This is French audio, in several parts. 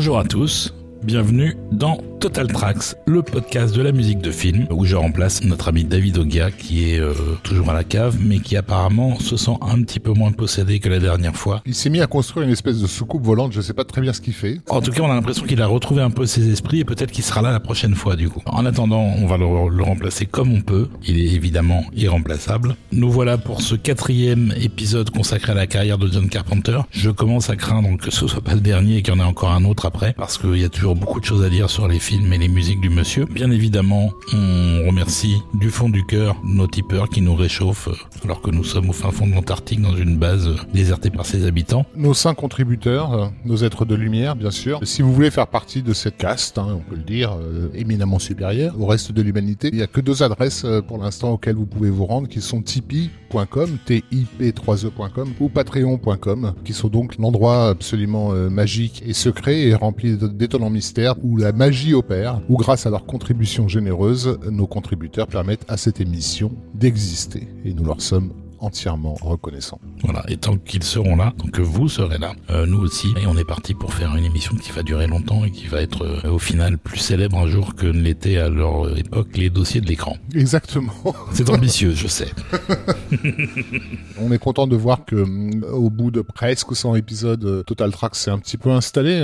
Bonjour à tous, bienvenue dans Total Tracks, le podcast de la musique de film, où je remplace notre ami David Ogia, qui est euh, toujours à la cave, mais qui apparemment se sent un petit peu moins possédé que la dernière fois. Il s'est mis à construire une espèce de soucoupe volante, je sais pas très bien ce qu'il fait. En tout cas, on a l'impression qu'il a retrouvé un peu ses esprits et peut-être qu'il sera là la prochaine fois du coup. En attendant, on va le, le remplacer comme on peut. Il est évidemment irremplaçable. Nous voilà pour ce quatrième épisode consacré à la carrière de John Carpenter. Je commence à craindre que ce soit pas le dernier et qu'il y en ait encore un autre après, parce qu'il y a toujours beaucoup de choses à dire sur les films films et les musiques du monsieur. Bien évidemment, on remercie du fond du cœur nos tipeurs qui nous réchauffent euh, alors que nous sommes au fin fond de l'Antarctique dans une base euh, désertée par ses habitants. Nos cinq contributeurs, euh, nos êtres de lumière, bien sûr. Si vous voulez faire partie de cette caste, hein, on peut le dire, éminemment supérieure au reste de l'humanité, il n'y a que deux adresses pour l'instant auxquelles vous pouvez vous rendre, qui sont tipeee.com, T-I-P-3-E.com ou patreon.com, qui sont donc l'endroit absolument magique et secret et rempli d'étonnants mystères où la magie opère, où grâce à leurs contributions généreuses, nos contributeurs permettent à cette émission d'exister. Et nous leur sommes entièrement reconnaissant. Voilà, et tant qu'ils seront là, tant que vous serez là, euh, nous aussi, et on est parti pour faire une émission qui va durer longtemps et qui va être euh, au final plus célèbre un jour que ne l'était à leur époque les dossiers de l'écran. Exactement. C'est ambitieux, je sais. on est content de voir que euh, au bout de presque 100 épisodes, Total Track s'est un petit peu installé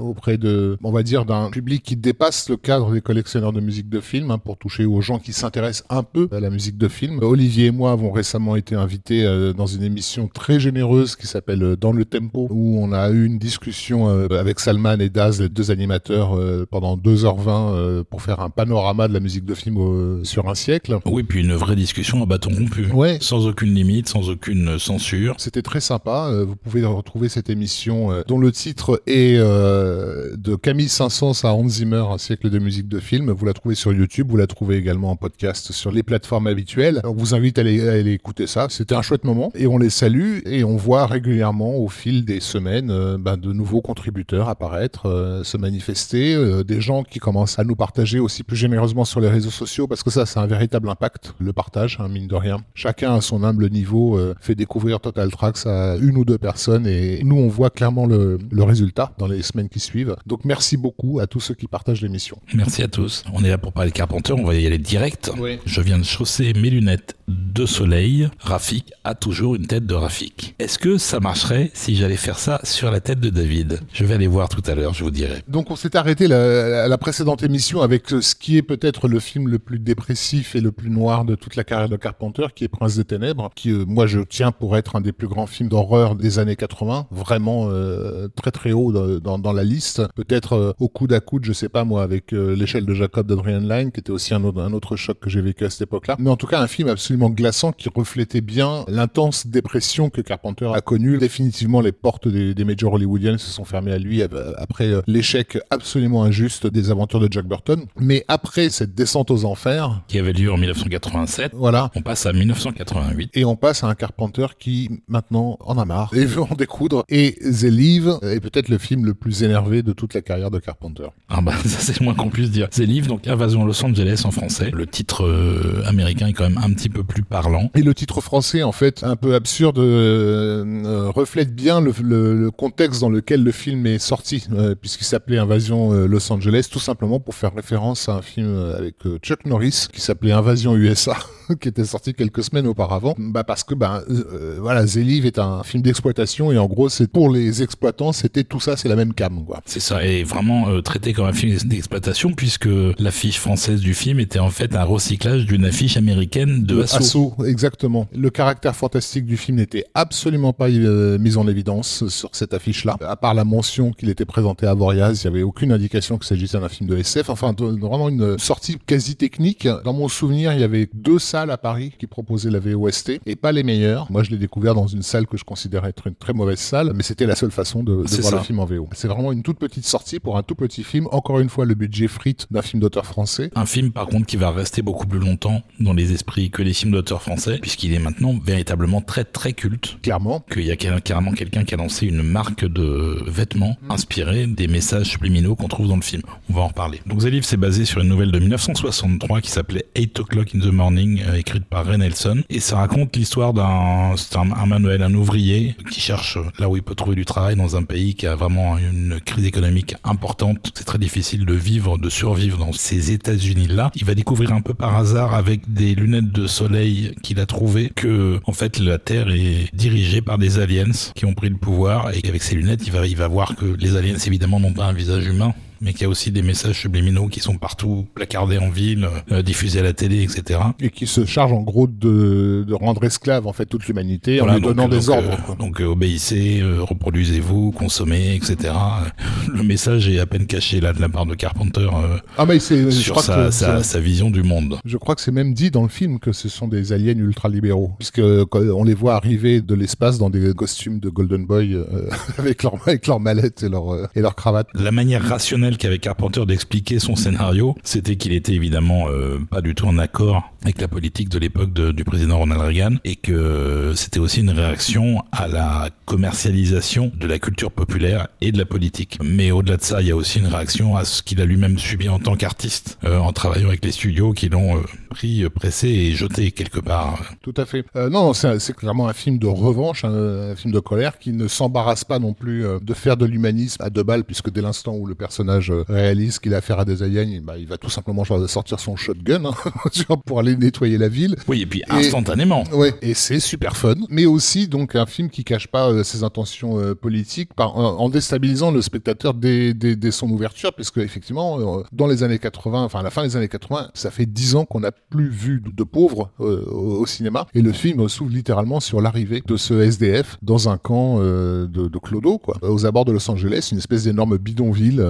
auprès de, on va dire, d'un public qui dépasse le cadre des collectionneurs de musique de film hein, pour toucher aux gens qui s'intéressent un peu à la musique de film. Olivier et moi avons récemment été invités euh, dans une émission très généreuse qui s'appelle euh, Dans le Tempo, où on a eu une discussion euh, avec Salman et Daz, les deux animateurs, pendant 2h20 pour faire un panorama de la musique de film sur un siècle. Oui, puis une vraie discussion à bâton rompu. Ouais. Sans aucune limite, sans aucune censure. C'était très sympa. Vous pouvez retrouver cette émission dont le titre est de Camille Saint-Saëns à Hans Zimmer, un siècle de musique de film. Vous la trouvez sur YouTube, vous la trouvez également en podcast sur les plateformes habituelles. On vous invite à aller, à aller écouter ça. C'était un chouette moment et on les salue et on voit régulièrement au fil des semaines euh, ben, de nouveaux contributeurs apparaître, euh, se manifester, euh, des gens qui commencent à nous partager aussi plus généreusement sur les réseaux sociaux parce que ça, c'est un véritable impact, le partage, hein, mine de rien. Chacun à son humble niveau fait découvrir Total Tracks à une ou deux personnes et nous, on voit clairement le, le résultat dans les semaines qui suivent. Donc merci beaucoup à tous ceux qui partagent l'émission. Merci à tous. On est là pour parler de Carpenter, on va y aller direct. Oui. Je viens de chausser mes lunettes de soleil. Rafik a toujours une tête de Rafik. Est-ce que ça marcherait si j'allais faire ça sur la tête de David? Je vais aller voir tout à l'heure, je vous dirai. Donc on s'est arrêté la, la précédente émission avec ce qui est peut-être le film le plus dépressif et le plus noir de toute la carrière de Carpenter, qui est Prince des Ténèbres, qui euh, moi je tiens pour être un des plus grands films d'horreur des années 80, vraiment euh, très très haut dans, la liste. Peut-être euh, au coude à coude, je sais pas moi, avec l'échelle de Jacob d'Adrian Lyne, qui était aussi un autre, un autre choc que j'ai vécu à cette époque-là. Mais en tout cas un film absolument glaçant qui reflétait bien l'intense dépression que Carpenter a connue. Définitivement, les portes des, des majors hollywoodiennes se sont fermées à lui après euh, l'échec absolument injuste des aventures de Jack Burton. Mais après cette descente aux enfers, qui avait lieu en 1987, voilà, on passe à 1988 et on passe à un Carpenter qui maintenant en a marre et veut en découdre. Et The Leave est peut-être le film le plus énervé de toute la carrière de Carpenter. Ah bah ça c'est le moins qu'on puisse dire. The Leave, donc Invasion Los Angeles en français. Le titre euh, américain est quand même un petit peu plus parlant. Et le titre français en fait un peu absurde euh, euh, reflète bien le, contexte dans lequel le film est sorti, euh, puisqu'il s'appelait Invasion Los Angeles, tout simplement pour faire référence à un film avec Chuck Norris qui s'appelait Invasion USA, qui était sorti quelques semaines auparavant. Bah parce que bah voilà, Zeliv est un film d'exploitation et en gros c'est pour les exploitants c'était tout ça, c'est la même cam quoi. C'est ça, et vraiment traité comme un film d'exploitation puisque l'affiche française du film était en fait un recyclage d'une affiche américaine de, de Assaut. Exactement. Le caractère fantastique du film n'était absolument pas euh, mis en évidence sur cette affiche-là. À part la mention qu'il était présenté à Voriaz, il n'y avait aucune indication qu'il s'agissait d'un film de SF. Enfin, vraiment une sortie quasi technique. Dans mon souvenir, il y avait deux salles à Paris qui proposaient la VOST et pas les meilleures. Moi, je l'ai découvert dans une salle que je considérais être une très mauvaise salle, mais c'était la seule façon de, de voir le film en VO. C'est vraiment une toute petite sortie pour un tout petit film. Encore une fois, le budget frite d'un film d'auteur français. Un film, par contre, qui va rester beaucoup plus longtemps dans les esprits que les films d'auteur français, puisqu'il est maintenant véritablement très très culte. Clairement. Qu'il y a carrément quelqu'un qui a lancé une marque de vêtements inspirés des messages subliminaux qu'on trouve dans le film. On va en reparler. Donc Leaf c'est basé sur une nouvelle de 1963 qui s'appelait 8 O'Clock in the Morning euh, écrite par Ray Nelson. Et ça raconte l'histoire d'un un, un, manuel, un ouvrier qui cherche là où il peut trouver du travail dans un pays qui a vraiment une crise économique importante. C'est très difficile de vivre, de survivre dans ces États-Unis-là. Il va découvrir un peu par hasard avec des lunettes de soleil qu'il a trouvées que, en fait, la Terre est dirigée par des aliens qui ont pris le pouvoir et avec ces lunettes, il va, il va voir que les aliens, évidemment, n'ont pas un visage humain mais qu'il y a aussi des messages subliminaux qui sont partout placardés en ville, euh, diffusés à la télé, etc. Et qui se chargent en gros de, de rendre esclave en fait toute l'humanité en lui donnant des ordres. Euh, donc euh, obéissez, reproduisez-vous, consommez, etc. Le message est à peine caché là de la part de Carpenter ah, c'est, sur sa, sa, sa, vision du monde. Je crois que c'est même dit dans le film que ce sont des aliens ultra-libéraux, puisque on les voit arriver de l'espace dans des costumes de Golden Boy avec leur avec leur mallette et leur et leur cravate. La manière rationnelle qu'avec Carpenter d'expliquer son scénario, c'était qu'il était évidemment euh, pas du tout en accord avec la politique de l'époque du président Ronald Reagan et que c'était aussi une réaction à la commercialisation de la culture populaire et de la politique. Mais au-delà de ça, il y a aussi une réaction à ce qu'il a lui-même subi en tant qu'artiste euh, en travaillant avec les studios qui l'ont euh, pris, pressé et jeté quelque part. Tout à fait. non, c'est clairement un film de revanche, un, un film de colère qui ne s'embarrasse pas non plus de faire de l'humanisme à deux balles puisque dès l'instant où le personnage euh, réalise qu'il a affaire à des aliens, bah, il va tout simplement sortir son shotgun hein, pour aller nettoyer la ville. Oui, et puis instantanément. Ouais, et c'est super fun. Mais aussi donc un film qui cache pas euh, ses intentions euh, politiques par, en déstabilisant le spectateur dès, dès, dès son ouverture, puisque effectivement, dans les années 80, enfin à la fin des années 80, ça fait dix ans qu'on n'a plus vu de, pauvres au, cinéma, et le film s'ouvre littéralement sur l'arrivée de ce SDF dans un camp de, de Clodo, quoi, aux abords de Los Angeles, une espèce d'énorme bidonville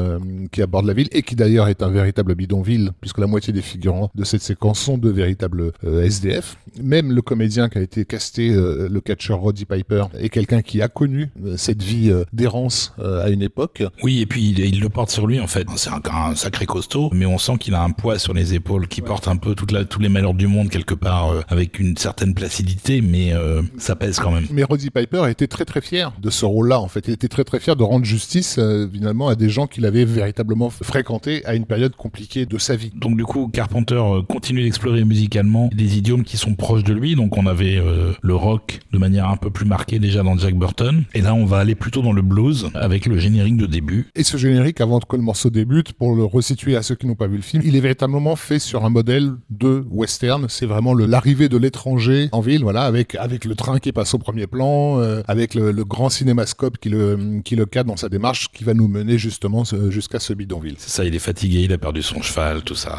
qui aborde la ville et qui d'ailleurs est un véritable bidonville puisque la moitié des figurants de cette séquence sont de véritables euh, SDF. Même le comédien qui a été casté, euh, le catcheur Roddy Piper, est quelqu'un qui a connu euh, cette vie d'errance à une époque. Oui, et puis il, le porte sur lui en fait. C'est un, sacré costaud, mais on sent qu'il a un poids sur les épaules qui porte un peu toute la, tous les malheurs du monde quelque part avec une certaine placidité, mais ça pèse quand même. Mais Roddy Piper a été très très fier de ce rôle-là en fait. Il était très très fier de rendre justice finalement à des gens qu'il avait véritablement fréquenté à une période compliquée de sa vie. Donc du coup, Carpenter euh, continue d'explorer musicalement des idiomes qui sont proches de lui. Donc on avait euh, le rock de manière un peu plus marquée déjà dans Jack Burton. Et là, on va aller plutôt dans le blues avec le générique de début. Et ce générique, avant que le morceau débute, pour le resituer à ceux qui n'ont pas vu le film, il est véritablement fait sur un modèle de western. C'est vraiment l'arrivée de l'étranger en ville, voilà, avec avec le train qui passe au premier plan, euh, avec le, le, grand cinémascope qui le qui le cadre dans sa démarche, qui va nous mener justement jusqu'à C'est ça, il est fatigué, il a perdu son cheval, tout ça.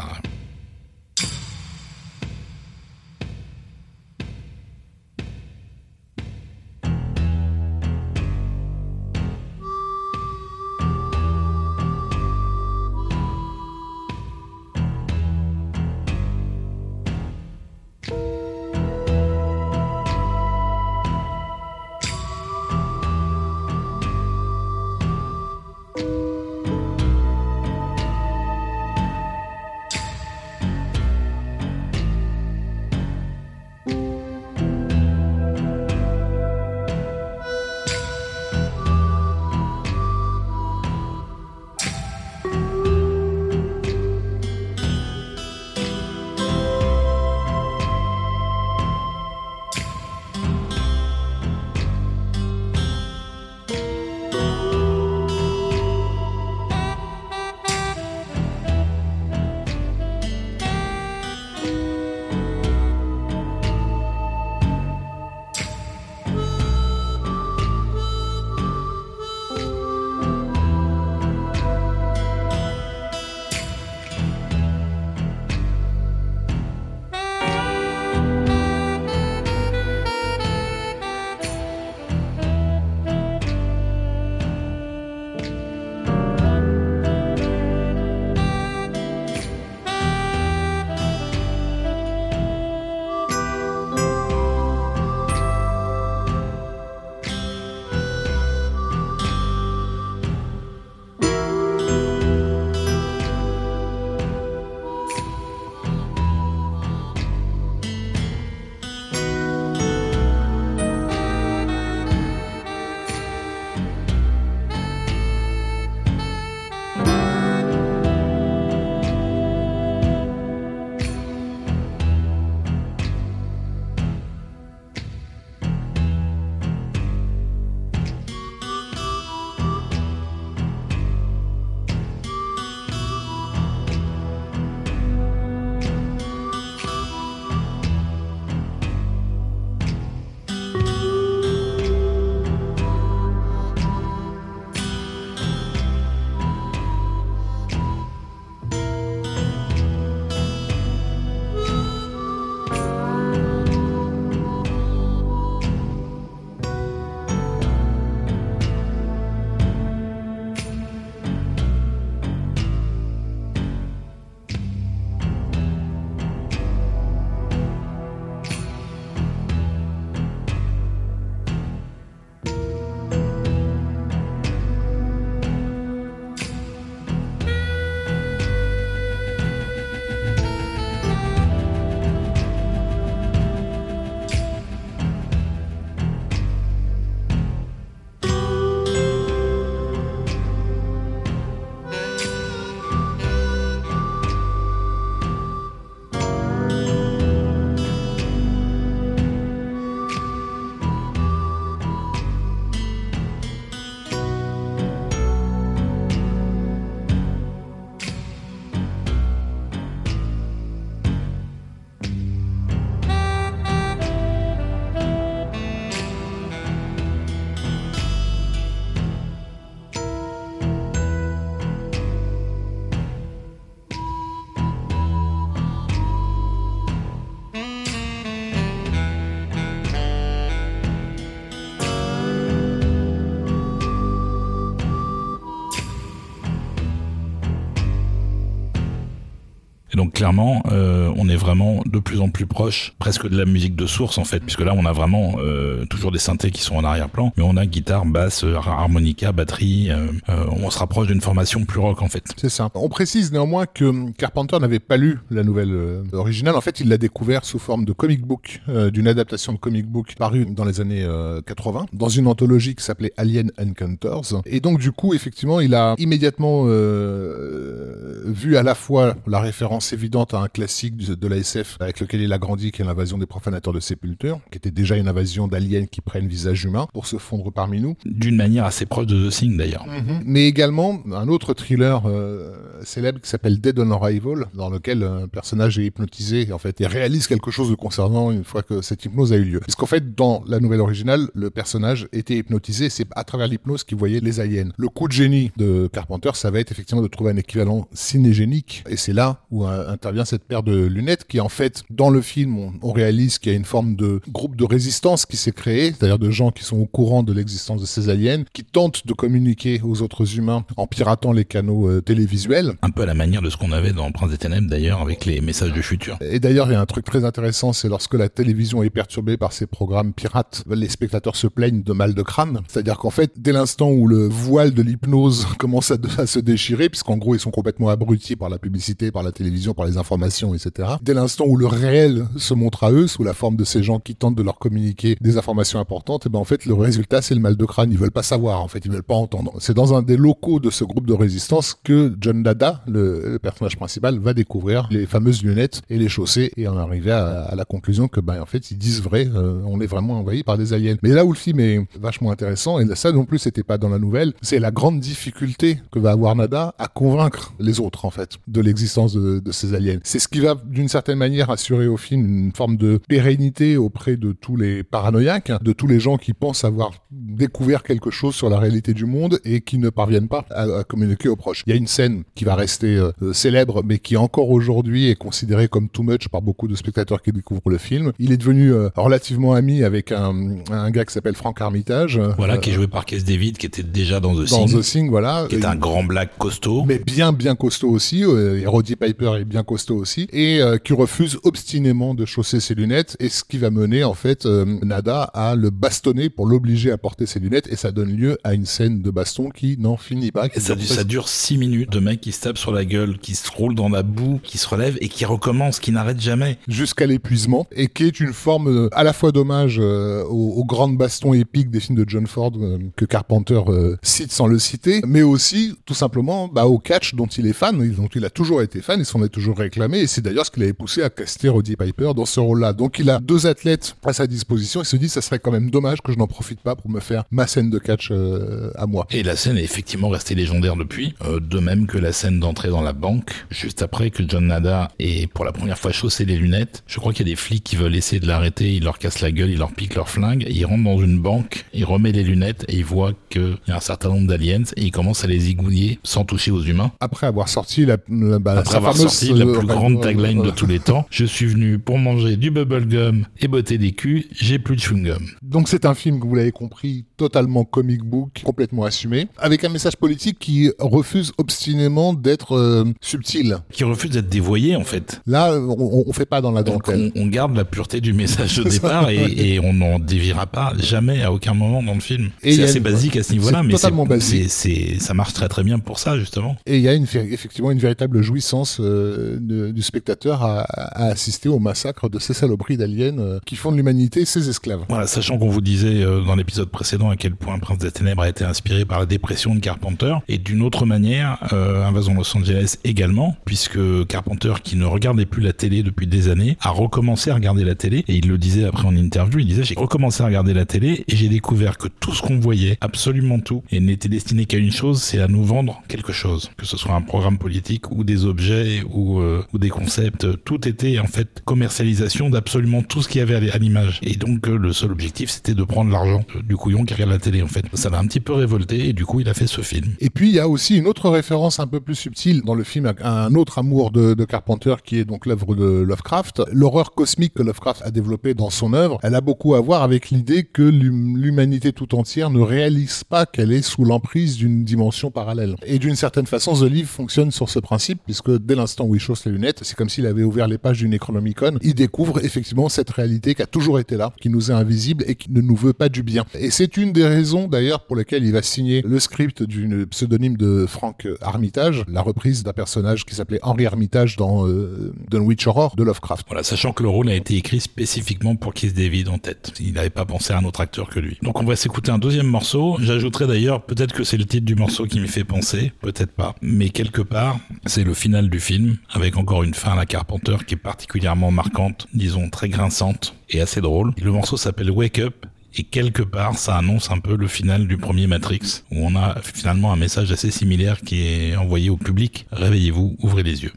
Clairement, euh, on est vraiment de plus en plus proche, presque de la musique de source en fait, puisque là on a vraiment euh, toujours des synthés qui sont en arrière-plan, mais on a guitare, basse, euh, harmonica, batterie. Euh, euh, on se rapproche d'une formation plus rock en fait. C'est ça. On précise néanmoins que Carpenter n'avait pas lu la nouvelle originale. En fait, il l'a découvert sous forme de comic book, d'une adaptation de comic book parue dans les années euh, 80, dans une anthologie qui s'appelait Alien Encounters. Et donc, du coup, effectivement, il a immédiatement vu à la fois la référence évidente à un classique de, la SF avec lequel il a grandi, qui est l'invasion des profanateurs de sépulture, qui était déjà une invasion d'aliens qui prennent visage humain pour se fondre parmi nous. D'une manière assez proche de The Thing d'ailleurs. Mais également un autre thriller euh, célèbre qui s'appelle Dead on Arrival, dans lequel un personnage est hypnotisé en fait et réalise quelque chose de concernant une fois que cette hypnose a eu lieu. Parce qu'en fait, dans la nouvelle originale, le personnage était hypnotisé, c'est à travers l'hypnose qu'il voyait les aliens. Le coup de génie de Carpenter, ça va être effectivement de trouver un équivalent cinégénique, et c'est là où euh, intervient cette paire de lunettes qui en fait, dans le film, on, on réalise qu'il y a une forme de groupe de résistance qui s'est créé, c'est-à-dire de gens qui sont au courant de l'existence de ces aliens, qui tentent de communiquer aux autres humains en piratant les canaux euh, télévisuels. Un peu à la manière de ce qu'on avait dans Prince des Ténèbres d'ailleurs, avec les messages du futur. Et d'ailleurs, il y a un truc très intéressant, c'est lorsque la télévision est perturbée par ces programmes pirates, les spectateurs se plaignent de mal de crâne. C'est-à-dire qu'en fait, dès l'instant où le voile de l'hypnose commence à, à se déchirer, puisqu'en gros, ils sont complètement abrutis par la publicité, par la télévision, par informations, etc. Dès l'instant où le réel se montre à eux, sous la forme de ces gens qui tentent de leur communiquer des informations importantes, et ben en fait, le résultat, c'est le mal de crâne. Ils veulent pas savoir, en fait, ils veulent pas entendre. C'est dans un des locaux de ce groupe de résistance que John Dada, le, personnage principal, va découvrir les fameuses lunettes et les chaussées et en arriver à, à la conclusion que, ben, en fait, ils disent vrai, euh, on est vraiment envahi par des aliens. Mais là où le film est vachement intéressant, et ça non plus, c'était pas dans la nouvelle, c'est la grande difficulté que va avoir Nada à convaincre les autres, en fait, de l'existence de, de ces aliens. C'est ce qui va, d'une certaine manière, assurer au film une forme de pérennité auprès de tous les paranoïaques, de tous les gens qui pensent avoir découvert quelque chose sur la réalité du monde et qui ne parviennent pas à, à communiquer aux proches. Il y a une scène qui va rester euh, euh, célèbre, mais qui encore aujourd'hui est considérée comme too much par beaucoup de spectateurs qui découvrent le film. Il est devenu euh, relativement ami avec un, un gars qui s'appelle Frank Armitage. Voilà, euh, qui est joué par Keith David, qui était déjà dans The dans The Thing, voilà. qui est un grand black costaud. mais bien bien costaud aussi, Roddy Piper est bien costaud aussi, et euh, qui refuse obstinément de chausser ses lunettes, et ce qui va mener en fait euh, Nada à le bastonner pour l'obliger à porter ses lunettes, et ça donne lieu à une scène de baston qui n'en finit pas. Et ça, dure ça dure six minutes de mecs qui se tapent sur la gueule, qui se roulent dans la boue, qui se relèvent et qui recommencent, qui n'arrêtent jamais. jusqu'à l'épuisement et qui est une forme euh, à la fois d'hommage euh, aux, aux grandes bastons épiques des films de John Ford euh, que Carpenter euh, cite sans le citer, mais aussi tout simplement bah, au catch dont il est fan, et dont il a toujours été fan, il s'en est toujours réclamé et c'est d'ailleurs ce qui l'avait poussé à caster Roddy Piper dans ce rôle-là. Donc il a deux athlètes à sa disposition, il se dit ça serait quand même dommage que je n'en profite pas pour me faire ma scène de catch euh, à moi. Et la scène est effectivement restée légendaire depuis, euh, de même que la scène d'entrée dans la banque, juste après que John Nada ait pour la première fois chaussé les lunettes. Je crois qu'il y a des flics qui veulent essayer de l'arrêter, ils leur cassent la gueule, ils leur piquent leur flingue, il rentre dans une banque, il remet les lunettes et il voit qu'il y a un certain nombre d'aliens et il commence à les zigouiller sans toucher aux humains. Après avoir sorti la, la, bah, Après sa avoir fameuse, sorti la plus grande tagline de tous les temps, je suis venu pour manger du bubblegum et botter des culs, j'ai plus de chewing-gum. Donc c'est un film, vous l'avez compris, totalement comic book, complètement assumé, avec un message politique qui refuse obstinément d'être euh, subtil. Qui refuse d'être dévoyé en fait. Là, on, on fait pas dans la dentelle. on, on garde la pureté du message de départ et, et on n'en déviera pas jamais à aucun moment dans le film. C'est assez une- basique à ce niveau-là, mais totalement basique. ça marche très très bien pour ça justement. Et il y a une, effectivement une véritable jouissance euh, de- du spectateur à, à assister au massacre de ces saloperies d'aliens euh, qui font de l'humanité ses esclaves. Voilà, sachant qu'on vous disait euh, dans l'épisode précédent à quel point Prince des Ténèbres a été inspiré par la dépression de Carpenter, et d'une autre manière, euh, Invasion Los Angeles également, puisque Carpenter, qui ne regardait plus la télé depuis des années, a recommencé à regarder la télé, et il le disait après en interview, il disait j'ai recommencé à regarder la télé, et j'ai découvert que tout ce qu'on voyait, absolument tout, et n'était destiné qu'à une chose, c'est à nous vendre quelque chose, que ce soit un programme politique ou des objets ou, euh, ou des concepts, tout était en fait commercialisation d'absolument tout ce qu'il y avait à l'image. Et donc euh, le seul objectif c'était de prendre l'argent euh, du couillon qui regarde la télé en fait. Ça l'a un petit peu révolté et du coup il a fait ce film. Et puis il y a aussi une autre référence un peu plus subtile dans le film, un autre amour de, de Carpenter qui est donc l'œuvre de Lovecraft. L'horreur cosmique que Lovecraft a développée dans son œuvre, elle a beaucoup à voir avec l'idée que l'hum- l'humanité tout entière ne réalise pas qu'elle est sous l'emprise d'une dimension parallèle. Et d'une certaine façon, The Livre fonctionne sur ce principe puisque dès l'instant où il chausse les lunettes, c'est comme s'il avait ouvert les pages du Necronomicon. Il découvre effectivement cette réalité qui a toujours été là, qui nous est invisible et qui ne nous veut pas du bien. Et c'est une des raisons d'ailleurs pour lesquelles il va signer le script d'une pseudonyme de Frank Armitage, la reprise d'un personnage qui s'appelait Henry Armitage dans euh, Dunwich Horror de Lovecraft. Voilà, sachant que le rôle a été écrit spécifiquement pour Keith David en tête. Il n'avait pas pensé à un autre acteur que lui. Donc on va s'écouter un deuxième morceau. J'ajouterai d'ailleurs, peut-être que c'est le titre du morceau qui m'y fait penser, peut-être pas. Mais quelque part, c'est le final du film, avec encore une fin à la Carpenter qui est particulièrement marquante, disons très grinçante et assez drôle. Le morceau s'appelle Wake Up et quelque part, ça annonce un peu le final du premier Matrix, où on a finalement un message assez similaire qui est envoyé au public. Réveillez-vous, ouvrez les yeux.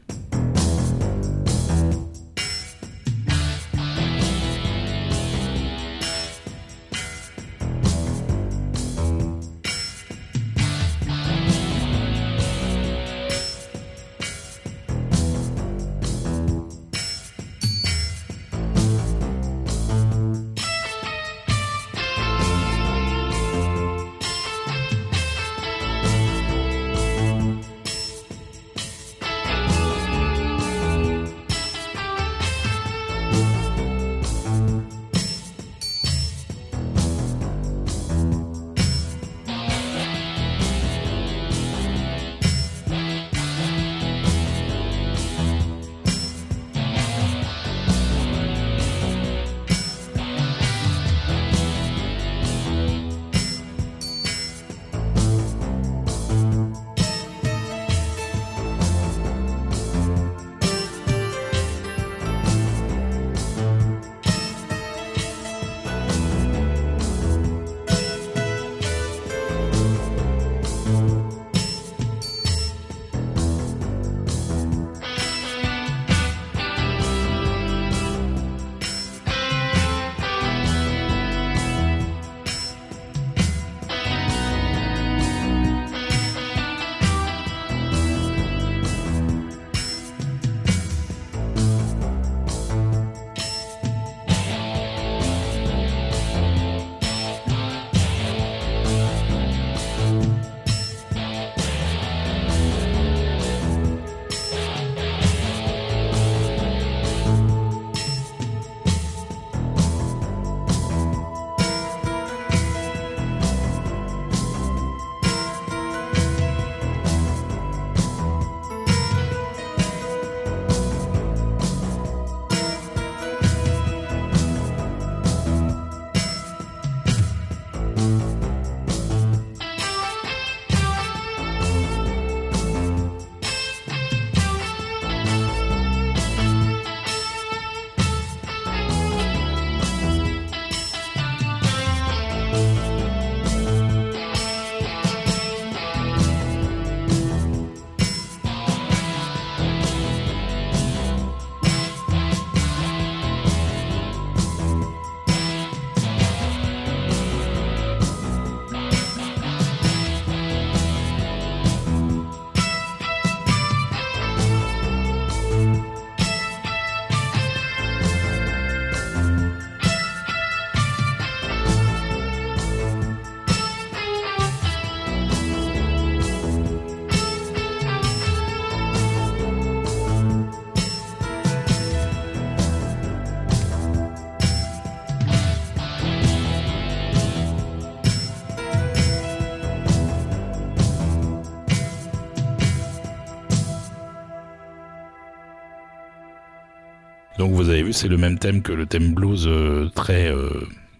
C'est le même thème que le thème blues euh, très euh,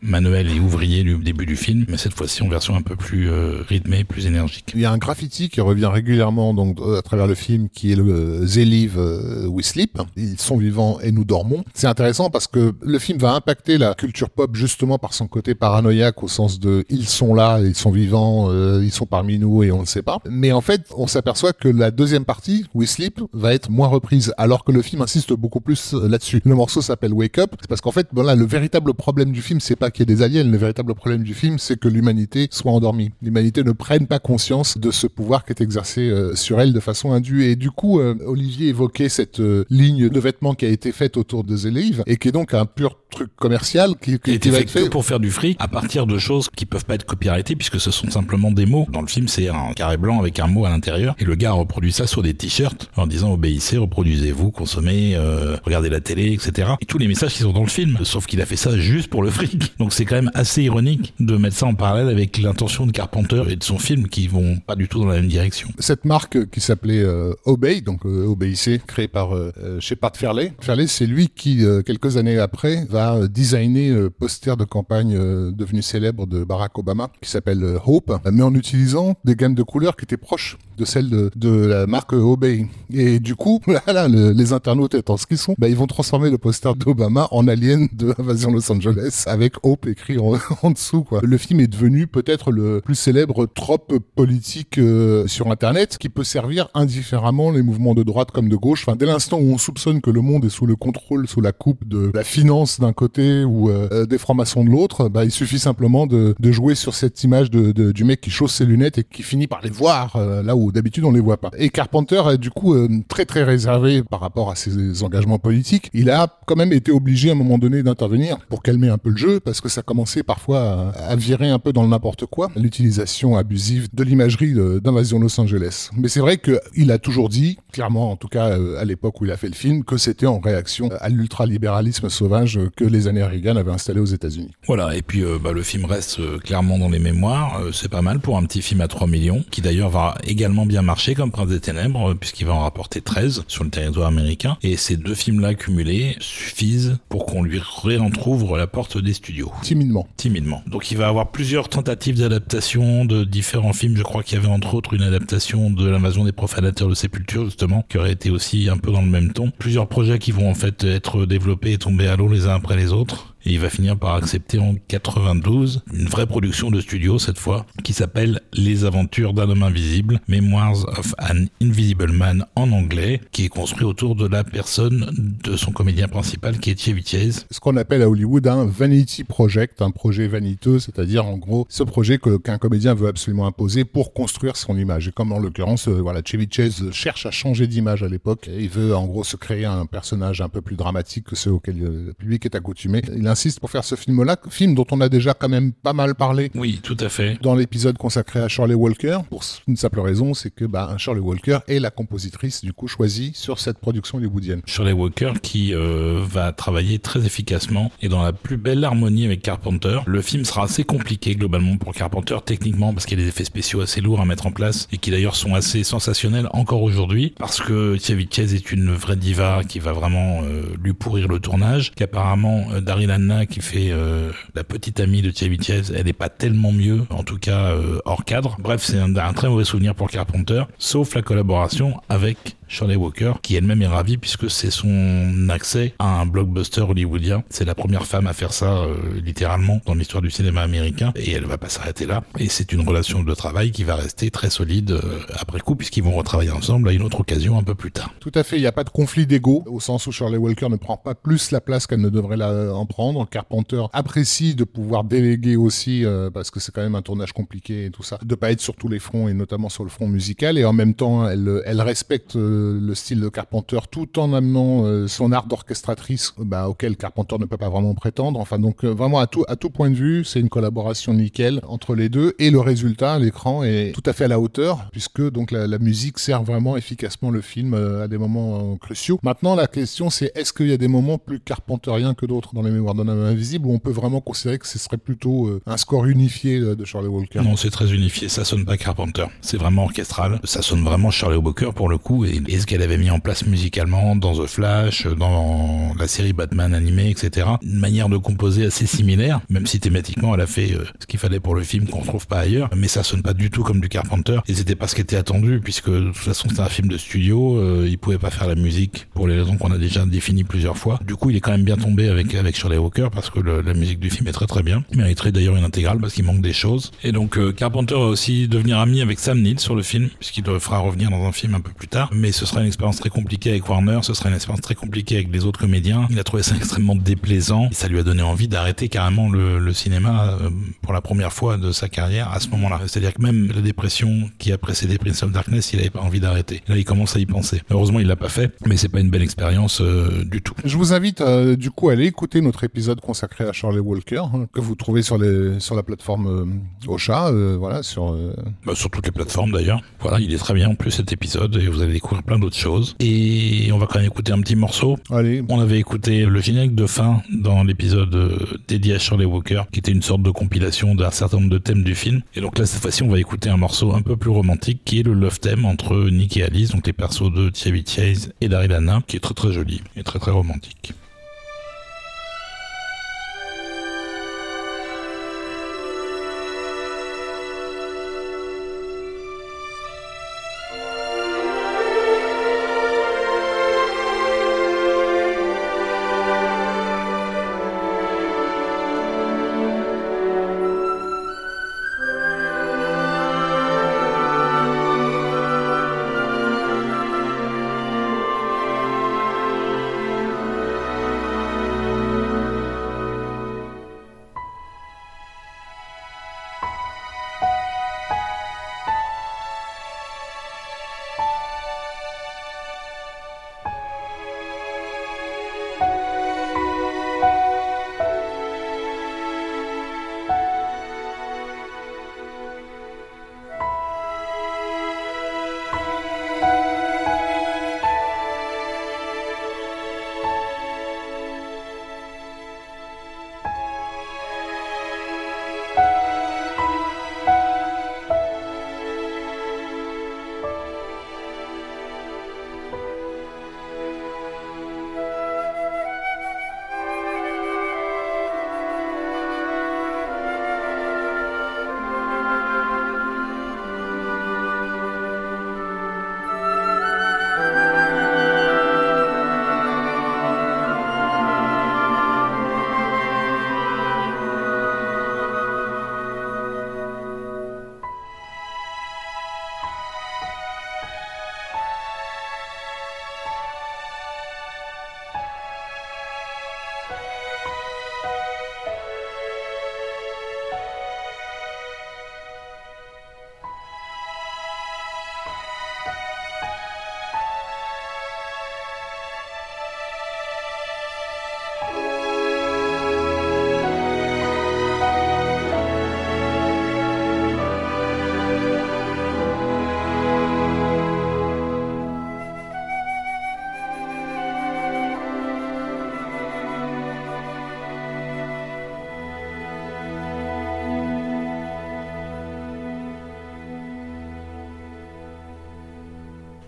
manuel et ouvrier du début du film, mais cette fois-ci en version un peu plus euh, rythmée, plus énergique. Il y a un graffiti qui revient régulièrement donc euh, à travers le film, qui est le euh, They Live euh, We Sleep. Ils sont vivants et nous dormons. C'est intéressant parce que le film va impacter la culture pop justement par son côté paranoïaque au sens de ils sont là, ils sont vivants, euh, ils sont parmi nous et on ne sait pas. Mais en fait, on s'aperçoit que la deuxième partie, We Sleep, va être moins reprise, alors que le film insiste beaucoup plus euh, là-dessus. Le morceau s'appelle Wake Up, parce qu'en fait, voilà, le véritable problème du film, c'est pas qu'il y ait des aliens. Le véritable problème du film, c'est que l'humanité soit endormie. L'humanité ne prenne pas conscience de ce pouvoir qui est exercé euh, sur elle de façon indue. Et du coup, euh, Olivier évoquait cette euh, ligne de vêtements qui a été faite autour de Zélive et qui est donc un pur truc commercial qui, qui, qui va être fait pour faire du fric à partir de choses qui peuvent pas être copyrightées puisque ce sont simplement des mots. Dans le film, c'est un carré blanc avec un mot à l'intérieur et le gars reproduit ça sur des t-shirts en disant obéissez, reproduisez-vous, consommez, euh, regardez la télé, etc. Et tous les messages qui sont dans le film, sauf qu'il a fait ça juste pour le fric. Donc c'est quand même assez ironique de mettre ça en parallèle avec l'intention de Carpenter et de son film qui vont pas du tout dans la même direction. Cette marque qui s'appelait euh, Obey, donc euh, créée par euh, Shepard Fairley. Fairley, c'est lui qui quelques années après va designer le poster de campagne euh, devenu célèbre de Barack Obama qui s'appelle euh, Hope, mais en utilisant des gammes de couleurs qui étaient proches de celles de, la marque Obey. Et du coup, voilà, les internautes étant ce qu'ils sont, bah, ils vont transformer le poster d'Obama en alien de Invasion Los Angeles avec Hope écrit en, dessous. Quoi. Le film est devenu peut-être le plus célèbre trope politique euh, sur Internet qui peut servir indifféremment les mouvements de droite comme de gauche. Enfin, dès l'instant où on soupçonne que le monde est sous le contrôle, sous la coupe de la finance d'un côté ou euh, des francs-maçons de l'autre, bah, il suffit simplement de, jouer sur cette image de, du mec qui chausse ses lunettes et qui finit par les voir euh, là où d'habitude on les voit pas. Et Carpenter est du coup euh, très très réservé par rapport à ses engagements politiques. Il a quand même été obligé à un moment donné d'intervenir pour calmer un peu le jeu que ça commençait parfois à, virer un peu dans le n'importe quoi, l'utilisation abusive de l'imagerie d'invasion Los Angeles. Mais c'est vrai qu'il a toujours dit, clairement en tout cas à l'époque où il a fait le film, que c'était en réaction à l'ultralibéralisme sauvage que les années Reagan avaient installé aux États-Unis. Voilà, et puis euh, bah, le film reste euh, clairement dans les mémoires. Euh, c'est pas mal pour un petit film à 3 millions, qui d'ailleurs va également bien marcher comme Prince des Ténèbres, puisqu'il va en rapporter 13 sur le territoire américain. Et ces deux films-là cumulés suffisent pour qu'on lui réentrouvre la porte des studios. Timidement. Timidement. Donc il va avoir plusieurs tentatives d'adaptation de différents films. Je crois qu'il y avait entre autres une adaptation de l'invasion des profanateurs de sépulture, justement, qui aurait été aussi un peu dans le même ton. Plusieurs projets qui vont en fait être développés et tomber à l'eau les uns après les autres et il va finir par accepter en 92 une vraie production de studio cette fois qui s'appelle Les aventures d'un homme invisible, Memoirs of an Invisible Man en anglais, qui est construit autour de la personne de son comédien principal qui est Chevy Chase. Ce qu'on appelle à Hollywood un vanity project, un projet vaniteux, c'est-à-dire en gros ce projet qu'un comédien veut absolument imposer pour construire son image. Et comme en l'occurrence, euh, voilà, Chevy Chase cherche à changer d'image à l'époque, il veut en gros se créer un personnage un peu plus dramatique que ceux auxquels le public est accoutumé. Insiste pour faire ce film-là, film dont on a déjà quand même pas mal parlé. Oui, tout à fait. Dans l'épisode consacré à Shirley Walker, pour une simple raison, c'est que bah, Shirley Walker est la compositrice du coup choisie sur cette production hollywoodienne. Shirley Walker qui euh, va travailler très efficacement et dans la plus belle harmonie avec Carpenter. Le film sera assez compliqué globalement pour Carpenter techniquement parce qu'il y a des effets spéciaux assez lourds à mettre en place et qui d'ailleurs sont assez sensationnels encore aujourd'hui parce que Chase est une vraie diva qui va vraiment euh, lui pourrir le tournage, qu'apparemment euh, Daryl Qui fait euh, la petite amie de Chase, elle n'est pas tellement mieux, en tout cas euh, hors cadre. Bref, c'est un, très mauvais souvenir pour Carpenter, sauf la collaboration avec Shirley Walker, qui elle-même est ravie puisque c'est son accès à un blockbuster hollywoodien. C'est la première femme à faire ça euh, littéralement dans l'histoire du cinéma américain et elle va pas s'arrêter là. Et c'est une relation de travail qui va rester très solide euh, après coup puisqu'ils vont retravailler ensemble à une autre occasion un peu plus tard. Tout à fait, il n'y a pas de conflit d'ego au sens où Shirley Walker ne prend pas plus la place qu'elle ne devrait la, en prendre. Carpenter apprécie de pouvoir déléguer aussi euh, parce que c'est quand même un tournage compliqué et tout ça, de pas être sur tous les fronts et notamment sur le front musical et en même temps elle, elle respecte le style de Carpenter tout en amenant euh, son art d'orchestratrice bah, auquel Carpenter ne peut pas vraiment prétendre. Enfin donc euh, vraiment à tout, à tout point de vue, c'est une collaboration nickel entre les deux. Et le résultat, l'écran est tout à fait à la hauteur puisque donc la, musique sert vraiment efficacement le film euh, à des moments cruciaux. Maintenant la question c'est est-ce qu'il y a des moments plus carpenteriens que d'autres dans les mémoires d'un homme invisible où on peut vraiment considérer que ce serait plutôt un score unifié de Charlie Walker? Non, c'est très unifié, ça sonne pas Carpenter, c'est vraiment orchestral, ça sonne vraiment Charlie Walker pour le coup et ce qu'elle avait mis en place musicalement dans The Flash, dans la série Batman animée, etc. Une manière de composer assez similaire, même si thématiquement elle a fait euh, ce qu'il fallait pour le film qu'on trouve pas ailleurs, mais ça sonne pas du tout comme du Carpenter et c'était pas ce qui était attendu puisque de toute façon c'est un film de studio, euh, il pouvait pas faire la musique pour les raisons qu'on a déjà définies plusieurs fois. Du coup, il est quand même bien tombé avec avec Shirley Walker parce que la musique du film est très très bien. Il mériterait d'ailleurs une intégrale parce qu'il manque des choses. Et donc euh, Carpenter va aussi devenir ami avec Sam Neill sur le film puisqu'il le fera revenir dans un film un peu plus tard, mais Et ce serait une expérience très compliquée avec Warner, ce serait une expérience très compliquée avec les autres comédiens. Il a trouvé ça extrêmement déplaisant et ça lui a donné envie d'arrêter carrément le, le cinéma euh, pour la première fois de sa carrière à ce moment-là. C'est-à-dire que même la dépression qui a précédé Prince of Darkness, il n'avait pas envie d'arrêter. Là, il commence à y penser. Heureusement, il l'a pas fait, mais c'est pas une belle expérience euh, du tout. Je vous invite euh, du coup à aller écouter notre épisode consacré à Charlie Walker hein, que vous trouvez sur les sur la plateforme euh, Ocha, voilà sur. Bah, sur toutes les plateformes d'ailleurs. Voilà, il est très bien en plus cet épisode et vous allez découvrir plein d'autres choses. Et on va quand même écouter un petit morceau. Allez, On avait écouté le générique de fin dans l'épisode euh, dédié à Shirley Walker, qui était une sorte de compilation d'un certain nombre de thèmes du film. Et donc là, cette fois-ci, on va écouter un morceau un peu plus romantique, qui est le love theme entre Nick et Alice, donc les persos de Chevy Chase et Daryl Hannah, qui est très très joli et très très romantique.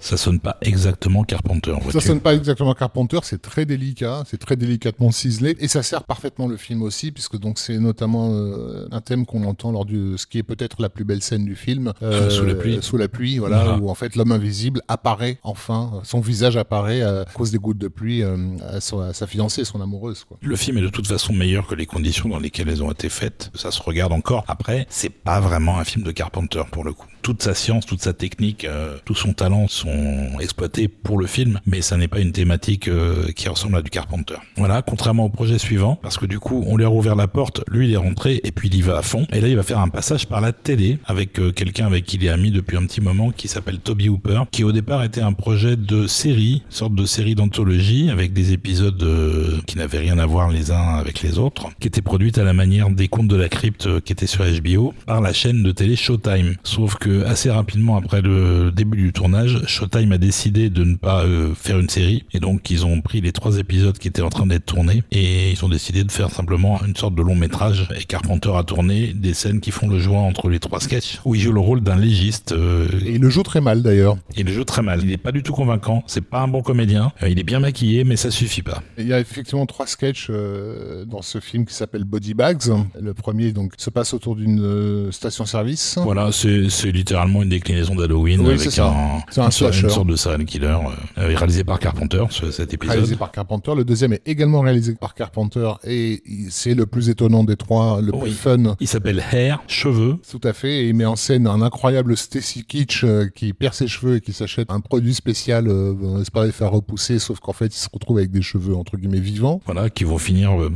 Ça sonne pas exactement Carpenter, ça vois-tu. sonne pas exactement Carpenter, c'est très délicat, c'est très délicatement ciselé et ça sert parfaitement le film aussi puisque donc c'est notamment euh, un thème qu'on entend lors de ce qui est peut-être la plus belle scène du film euh, Sous la pluie. sous la pluie, voilà, Voilà. où en fait l'homme invisible apparaît enfin, son visage apparaît à cause des gouttes de pluie euh, à, son- à sa fiancée, son amoureuse quoi. Le film est de toute façon meilleur que les conditions dans lesquelles elles ont été faites. Ça se regarde encore. Après, c'est pas vraiment un film de Carpenter pour le coup. Toute sa science, toute sa technique, euh, tout son talent sont exploités pour le film, mais ça n'est pas une thématique euh, qui ressemble à du Carpenter. Voilà, contrairement au projet suivant, parce que du coup, on lui a rouvert la porte, lui il est rentré et puis il y va à fond. Et là, il va faire un passage par la télé avec euh, quelqu'un avec qui il est ami depuis un petit moment, qui s'appelle Toby Hooper, qui au départ était un projet de série, sorte de série d'anthologie avec des épisodes euh, qui n'avaient rien à voir les uns avec les autres, qui était produite à la manière des contes de la crypte euh, qui était sur HBO par la chaîne de télé Showtime. Sauf que assez rapidement après le début du tournage, Showtime a décidé de ne pas euh, faire une série et donc ils ont pris les trois épisodes qui étaient en train d'être tournés et ils ont décidé de faire simplement une sorte de long métrage et Carpenter a tourné des scènes qui font le joint entre les trois sketchs où il joue le rôle d'un légiste euh, Et il le joue très mal d'ailleurs. il le joue très mal. Il n'est pas du tout convaincant. C'est pas un bon comédien. Euh, il est bien maquillé, mais ça suffit pas. Il y a effectivement trois sketchs dans ce film qui s'appelle Body Bags. Le premier donc se passe autour d'une station-service. Voilà, c'est c'est littéralement une déclinaison d'Halloween Oui, avec un, C'est un une sorte de serial killer, euh, réalisé par Carpenter, ce- cet épisode. réalisé par Carpenter. Le deuxième est également réalisé par Carpenter et c'est le plus étonnant des trois, le Oui. plus fun. Il s'appelle Hair, cheveux. Tout à fait, et il met en scène un incroyable Stacy Kitsch euh, qui perd ses cheveux et qui s'achète un produit spécial euh, de les faire repousser, sauf qu'en fait il se retrouve avec des cheveux entre guillemets vivants. Voilà, qui vont finir euh,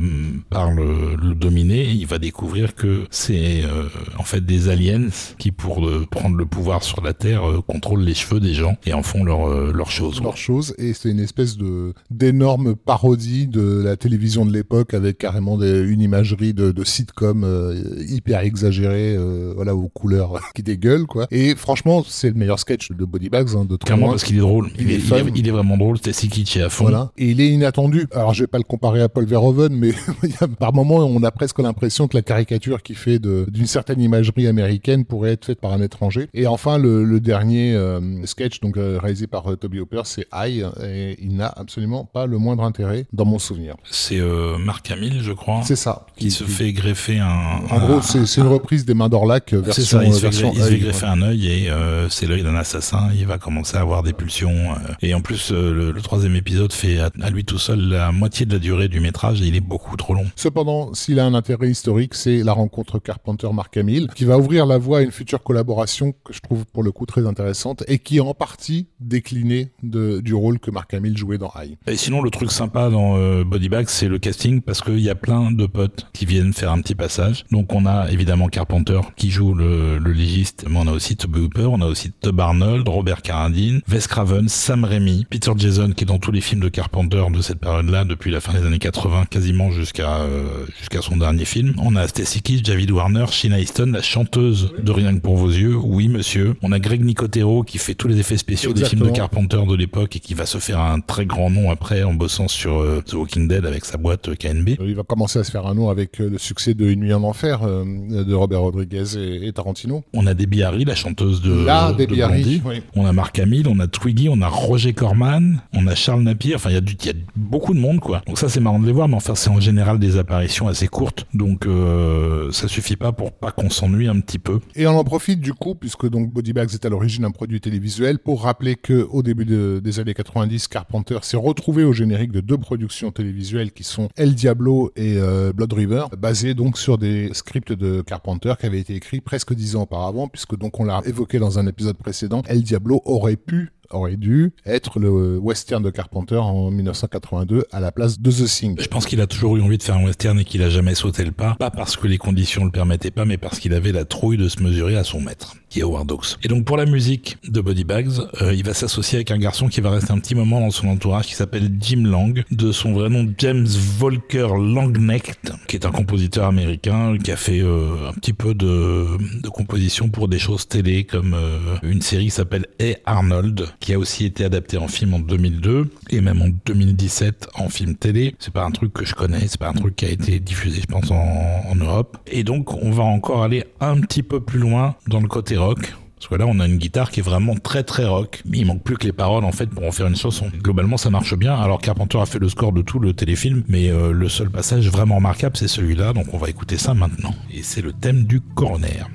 par le, le dominer. Et il va découvrir que c'est euh, en fait des aliens qui, pour euh, prendre le pouvoir sur la Terre, euh, contrôlent les cheveux des gens et en font leur, euh, leur chose. leur chose et c'est une espèce de d'énorme parodie de la télévision de l'époque avec carrément des- une imagerie de, de sitcom euh, hyper exagérée voilà aux couleurs qui dégueulent quoi et franchement c'est le meilleur sketch de Body Bags hein, de Clairement parce qu'il est drôle. Il Il, est il, est, il est vraiment drôle. Stacy Kitsch est à fond. Voilà. Et il est inattendu. Alors, je vais pas le comparer à Paul Verhoeven, mais par moments, on a presque l'impression que la caricature qui fait d'une certaine imagerie américaine pourrait être faite par un étranger. Et enfin, le, le dernier euh, sketch, donc euh, réalisé par euh, Toby Hopper, c'est I, et il n'a absolument pas le moindre intérêt dans mon souvenir. C'est Marc Hamill, je crois, C'est ça. qui se fait greffer un. En gros, c'est une reprise des Mains d'Orlac C'est version. ça, il se fait, il se fait greffer un œil et c'est l'œil d'un assassin. Il va commencer à avoir des pulsions. et en plus, le, le troisième épisode fait à, à lui tout seul la moitié de la durée du métrage et il est beaucoup trop long. Cependant, s'il a un intérêt historique, c'est la rencontre Carpenter-Mark Hamill, qui va ouvrir la voie à une future collaboration que je trouve pour le coup très intéressante et qui est en partie déclinée du rôle que Mark Hamill jouait dans High. Et sinon, le truc sympa dans euh, Body Bag, c'est le casting parce qu'il y a plein de potes qui viennent faire un petit passage. Donc, on a évidemment Carpenter qui joue le, le légiste, mais on a aussi Toby Hooper, on a aussi Tob Arnold, Robert Carradine, Wes Craven, Sam Raimi, Peter Jason qui est dans tous les films de Carpenter de cette période-là depuis la fin des années 80 quasiment jusqu'à euh, jusqu'à son dernier film. On a Stacy Kitsch, David Warner, Sheena Easton, la chanteuse de Rien que pour vos yeux, oui monsieur. On a Greg Nicotero qui fait tous les effets spéciaux des films de. Carpenter de l'époque et qui va se faire un très grand nom après en bossant sur euh, The Walking Dead avec sa boîte euh, KNB. Il va commencer à se faire un nom avec euh, le succès de Une nuit en enfer de Robert Rodriguez et, et Tarantino. On a Debbie Harry, la chanteuse de, Là, de Blondie. oui. On a Mark Hamill, on a Twiggy, on a Roger Corman, on a Charles Napier. Enfin, il y, a du- il y a beaucoup de monde, quoi. Donc ça, c'est marrant de les voir, mais enfin, c'est en général des apparitions assez courtes. Donc euh, ça suffit pas pour pas qu'on s'ennuie un petit peu. Et on en profite du coup, puisque donc Body Bags est à l'origine un produit télévisuel, pour rappeler que au début de- des années 90, Carpenter s'est retrouvé au générique de deux productions télévisuelles qui sont El Diablo et euh, Blood River, basées donc sur des scripts de Carpenter qui avaient été écrits presque dix ans auparavant, puisque donc on l'a évoqué dans un épisode précédent, El Diablo aurait pu aurait dû être le western de Carpenter en 1982 à la place de The Thing. Je pense qu'il a toujours eu envie de faire un western et qu'il a jamais sauté le pas. Pas parce que les conditions le permettaient pas, mais parce qu'il avait la trouille de se mesurer à son maître, qui est Howard Hawks. Et donc pour la musique de Body Bags, euh, il va s'associer avec un garçon qui va rester un petit moment dans son entourage qui s'appelle Jim Lang, de son vrai nom James Volker Langknecht, qui est un compositeur américain qui a fait euh, un petit peu de, de composition pour des choses télé comme euh, une série qui s'appelle Hey Arnold, qui a aussi été adaptée en film en 2002 et même en 2017 en film télé. C'est pas un truc que je connais, c'est pas un truc qui a été diffusé, je pense, en, Europe. Et donc, on va encore aller un petit peu plus loin dans le côté rock. Parce que là, on a une guitare qui est vraiment très très rock. Il manque plus que les paroles, en fait, pour en faire une chanson. Globalement, ça marche bien. Alors, Carpenter a fait le score de tout le téléfilm, mais euh, le seul passage vraiment remarquable, c'est celui-là. Donc, on va écouter ça maintenant. Et c'est le thème du coroner.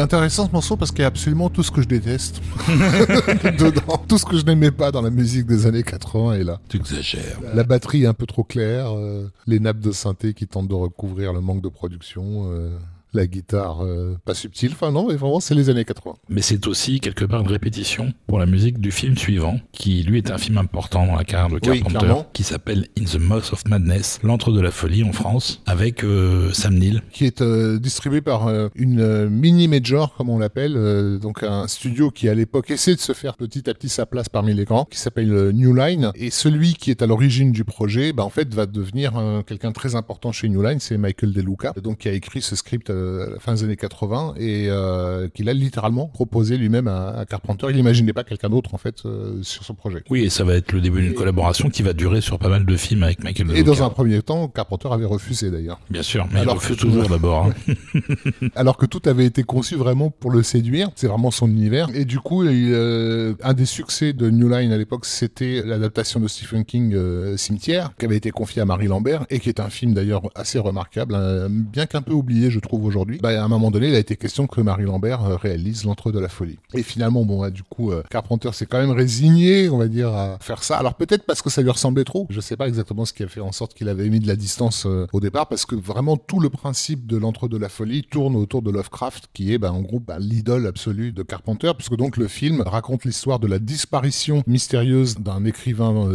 Intéressant ce morceau parce qu'il y a absolument tout ce que je déteste dedans. Tout ce que je n'aimais pas dans la musique des années 80 est là. Tu exagères. La batterie un peu trop claire, euh, les nappes de synthé qui tentent de recouvrir le manque de production. euh, la guitare euh, pas subtile, enfin non, mais vraiment c'est les années 80. Mais c'est aussi quelque part une répétition pour la musique du film suivant, qui lui est un film important dans la carrière de Oui, Carpenter, clairement. qui s'appelle In the Mouth of Madness, l'antre de la folie en France, avec euh, Sam Neill. qui est euh, distribué par une euh, mini major comme on l'appelle, donc un studio qui à l'époque essaie de se faire petit à petit sa place parmi les grands, qui s'appelle New Line. Et celui qui est à l'origine du projet, bah, en fait, va devenir quelqu'un très important chez New Line, c'est Michael De Luca, donc qui a écrit ce script à la fin des années 80 et euh, qu'il a littéralement proposé lui-même à, à Carpenter. Il n'imaginait pas quelqu'un d'autre en fait euh, sur son projet. Oui, et ça va être le début d'une collaboration qui va durer sur pas mal de films avec Michael Et dans un premier temps, Carpenter avait refusé d'ailleurs. Bien sûr, mais Alors il refuse que- toujours d'abord. hein. alors que tout avait été conçu vraiment pour le séduire. C'est vraiment son univers. Et du coup, il, euh, un des succès de New Line à l'époque, c'était l'adaptation de Stephen King, euh, Cimetière, qui avait été confié à Marie Lambert et qui est un film d'ailleurs assez remarquable, hein, bien qu'un peu oublié, je trouve aujourd'hui. Bah, à un moment donné, il a été question que Marie Lambert euh, réalise l'entre de la folie. Et finalement, bon, bah, du coup, euh, Carpenter s'est quand même résigné, on va dire, à faire ça. Alors peut-être parce que ça lui ressemblait trop. Je sais pas exactement ce qui a fait en sorte qu'il avait mis de la distance euh, au départ, parce que vraiment tout le principe de l'entre de la folie tourne autour de Lovecraft, qui est bah, en gros bah, l'idole absolue de Carpenter, puisque donc le film raconte l'histoire de la disparition mystérieuse d'un écrivain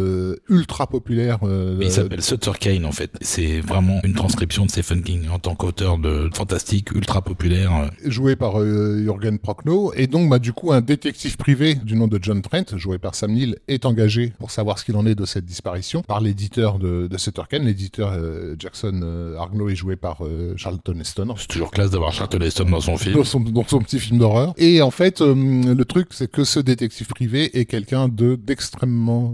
ultra populaire. Il s'appelle Sutter Kane en fait. C'est vraiment une transcription de Stephen King en tant qu'auteur de fantastique ultra populaire. joué par euh, Jürgen Prochnow. Et donc, bah, du coup, un détective privé du nom de John Trent, joué par Sam Neill, est engagé pour savoir ce qu'il en est de cette disparition par l'éditeur de, de Sutter Kane. L'éditeur euh, Jackson euh, Arglo est joué par euh, Charlton Heston. C'est toujours classe d'avoir Charlton Heston dans son film. Dans son, dans son petit film d'horreur. Et en fait, le truc, c'est que ce détective privé est quelqu'un de d'extrêmement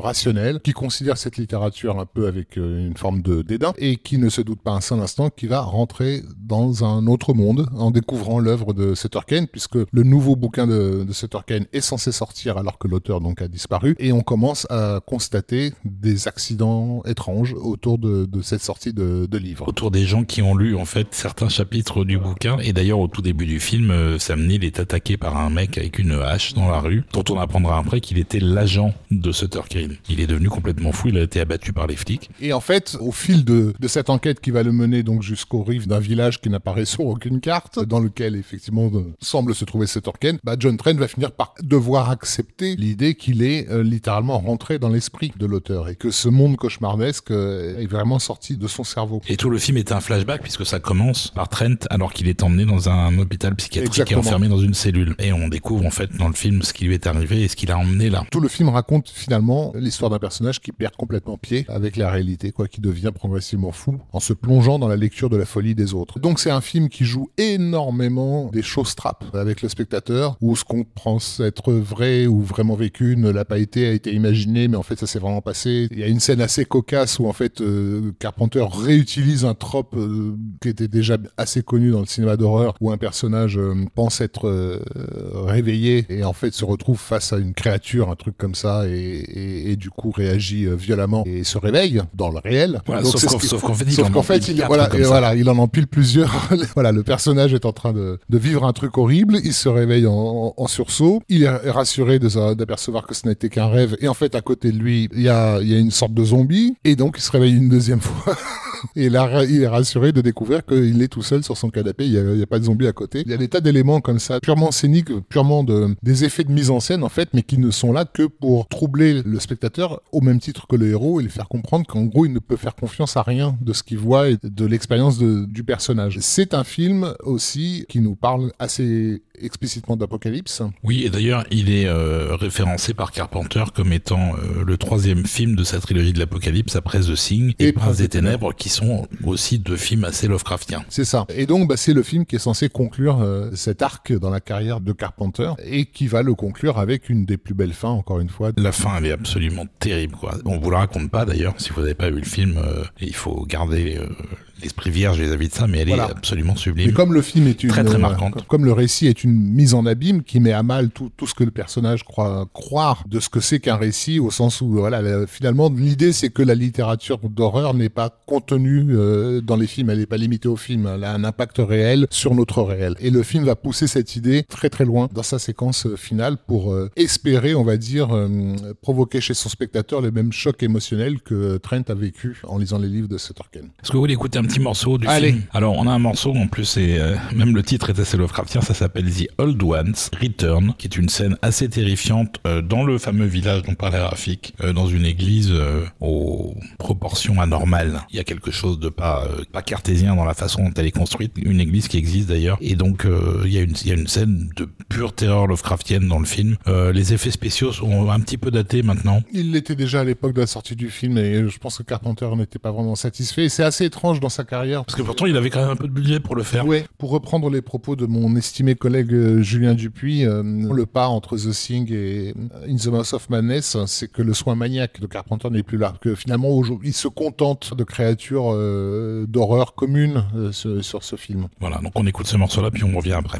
rationnel, qui considère cette littérature un peu avec une forme de dédain, et qui ne se doute pas un seul instant qu'il va rentrer dans un autre monde en découvrant l'œuvre de Sutter Kane, puisque le nouveau bouquin de, de Sutter Kane est censé sortir alors que l'auteur donc a disparu, et on commence à constater des accidents étranges autour de, de cette sortie de, de livre. autour des gens qui ont lu en fait certains chapitres du bouquin et d'ailleurs au tout début du film euh, Sam Neill est attaqué par un mec avec une hache dans la rue dont on apprendra après qu'il était l'agent de Sutter Kane. Il est devenu complètement fou, il a été abattu par les flics. Et en fait, au fil de, de cette enquête qui va le mener donc jusqu'aux rives d'un village qui n'apparaît sur aucune carte, dans lequel effectivement euh, semble se trouver cet Orken, bah John Trent va finir par devoir accepter l'idée qu'il est euh, littéralement rentré dans l'esprit de l'auteur et que ce monde cauchemardesque euh, est vraiment sorti de son cerveau. Et tout le film est un flashback puisque ça commence par Trent alors qu'il est emmené dans un hôpital psychiatrique et Exactement. enfermé dans une cellule. Et on découvre en fait dans le film ce qui lui est arrivé et ce qu'il a emmené là. Tout le film raconte finalement l'histoire d'un personnage qui perd complètement pied avec la réalité, quoi, qui devient progressivement fou en se plongeant dans la lecture de la folie des autres. Donc c'est un film qui joue énormément des choses trappes avec le spectateur, où ce qu'on pense être vrai ou vraiment vécu ne l'a pas été, a été imaginé, mais en fait ça s'est vraiment passé. Il y a une scène assez cocasse où en fait euh, Carpenter réutilise un trope euh, qui était déjà assez connu dans le cinéma d'horreur, où un personnage euh, pense être réveillé et en fait se retrouve face à une créature, un truc comme ça, et, et- et du coup réagit violemment et se réveille dans le réel. Voilà, Donc, sauf qu'en- sauf fait, en voilà, et voilà, il en empile plusieurs. voilà, le personnage est en train de, vivre un truc horrible, il se réveille en, sursaut, il est rassuré d'apercevoir que ce n'était qu'un rêve, et en fait, à côté de lui, il y a une sorte de zombie, et donc il se réveille une deuxième fois. Et là, il est rassuré de découvrir qu'il est tout seul sur son canapé, il n'y a, pas de zombie à côté. Il y a des tas d'éléments comme ça, purement scéniques, purement de, des effets de mise en scène, en fait, mais qui ne sont là que pour troubler le spectateur au même titre que le héros et lui faire comprendre qu'en gros, il ne peut faire confiance à rien de ce qu'il voit et de l'expérience du personnage. C'est un film aussi qui nous parle assez explicitement d'apocalypse. Oui, et d'ailleurs, il est euh, référencé par Carpenter comme étant euh, le troisième film de sa trilogie de l'Apocalypse après The Thing et, Et Prince des Ténèbres, qui sont aussi deux films assez Lovecraftiens. C'est ça. Et donc, bah, c'est le film qui est censé conclure euh, cet arc dans la carrière de Carpenter et qui va le conclure avec une des plus belles fins, encore une fois. La fin, elle est absolument terrible, quoi. On vous la raconte pas d'ailleurs, si vous n'avez pas vu le film, euh, il faut garder euh, l'esprit vierge vis-à-vis de ça, mais elle est absolument sublime. Et comme le film est une très très marquante, comme le récit est une mise en abîme qui met à mal tout, tout ce que le personnage croit croire de ce que c'est qu'un récit, au sens où voilà, finalement l'idée c'est que la littérature d'horreur n'est pas contenue euh, dans les films, elle n'est pas limitée au film, elle a un impact réel sur notre réel. Et le film va pousser cette idée très très loin dans sa séquence euh, finale pour euh, espérer, on va dire, provoquer chez son spectateur le même choc émotionnel que Trent a vécu en lisant les livres de Seth Est-ce que vous voulez écouter un petit morceau du film Alors on a un morceau en plus et même le titre est assez Lovecraftien, ça s'appelle The Old Ones Return, qui est une scène assez terrifiante dans le fameux village dont parlait Rafik, dans une église aux proportions anormales. Il y a quelque chose de pas pas cartésien dans la façon dont elle est construite, une église qui existe d'ailleurs. Et donc euh, il y, a une, y a une scène de pure terreur Lovecraftienne dans le film. Euh, les effets spéciaux sont un petit peu datés maintenant. Il l'était déjà à l'époque de la sortie du film et je pense que Carpenter n'était pas vraiment satisfait. C'est assez étrange dans sa carrière. Parce que pourtant il avait quand même un peu de budget pour le faire. Oui, pour reprendre les propos de mon estimé collègue euh, Julien Dupuis, le pas entre The Thing et In the Mouth of Madness, c'est que le soin maniaque de Carpenter n'est plus là. Que finalement, il se contente de créatures d'horreur communes sur ce film. Voilà, donc on écoute ce morceau-là, puis on revient après.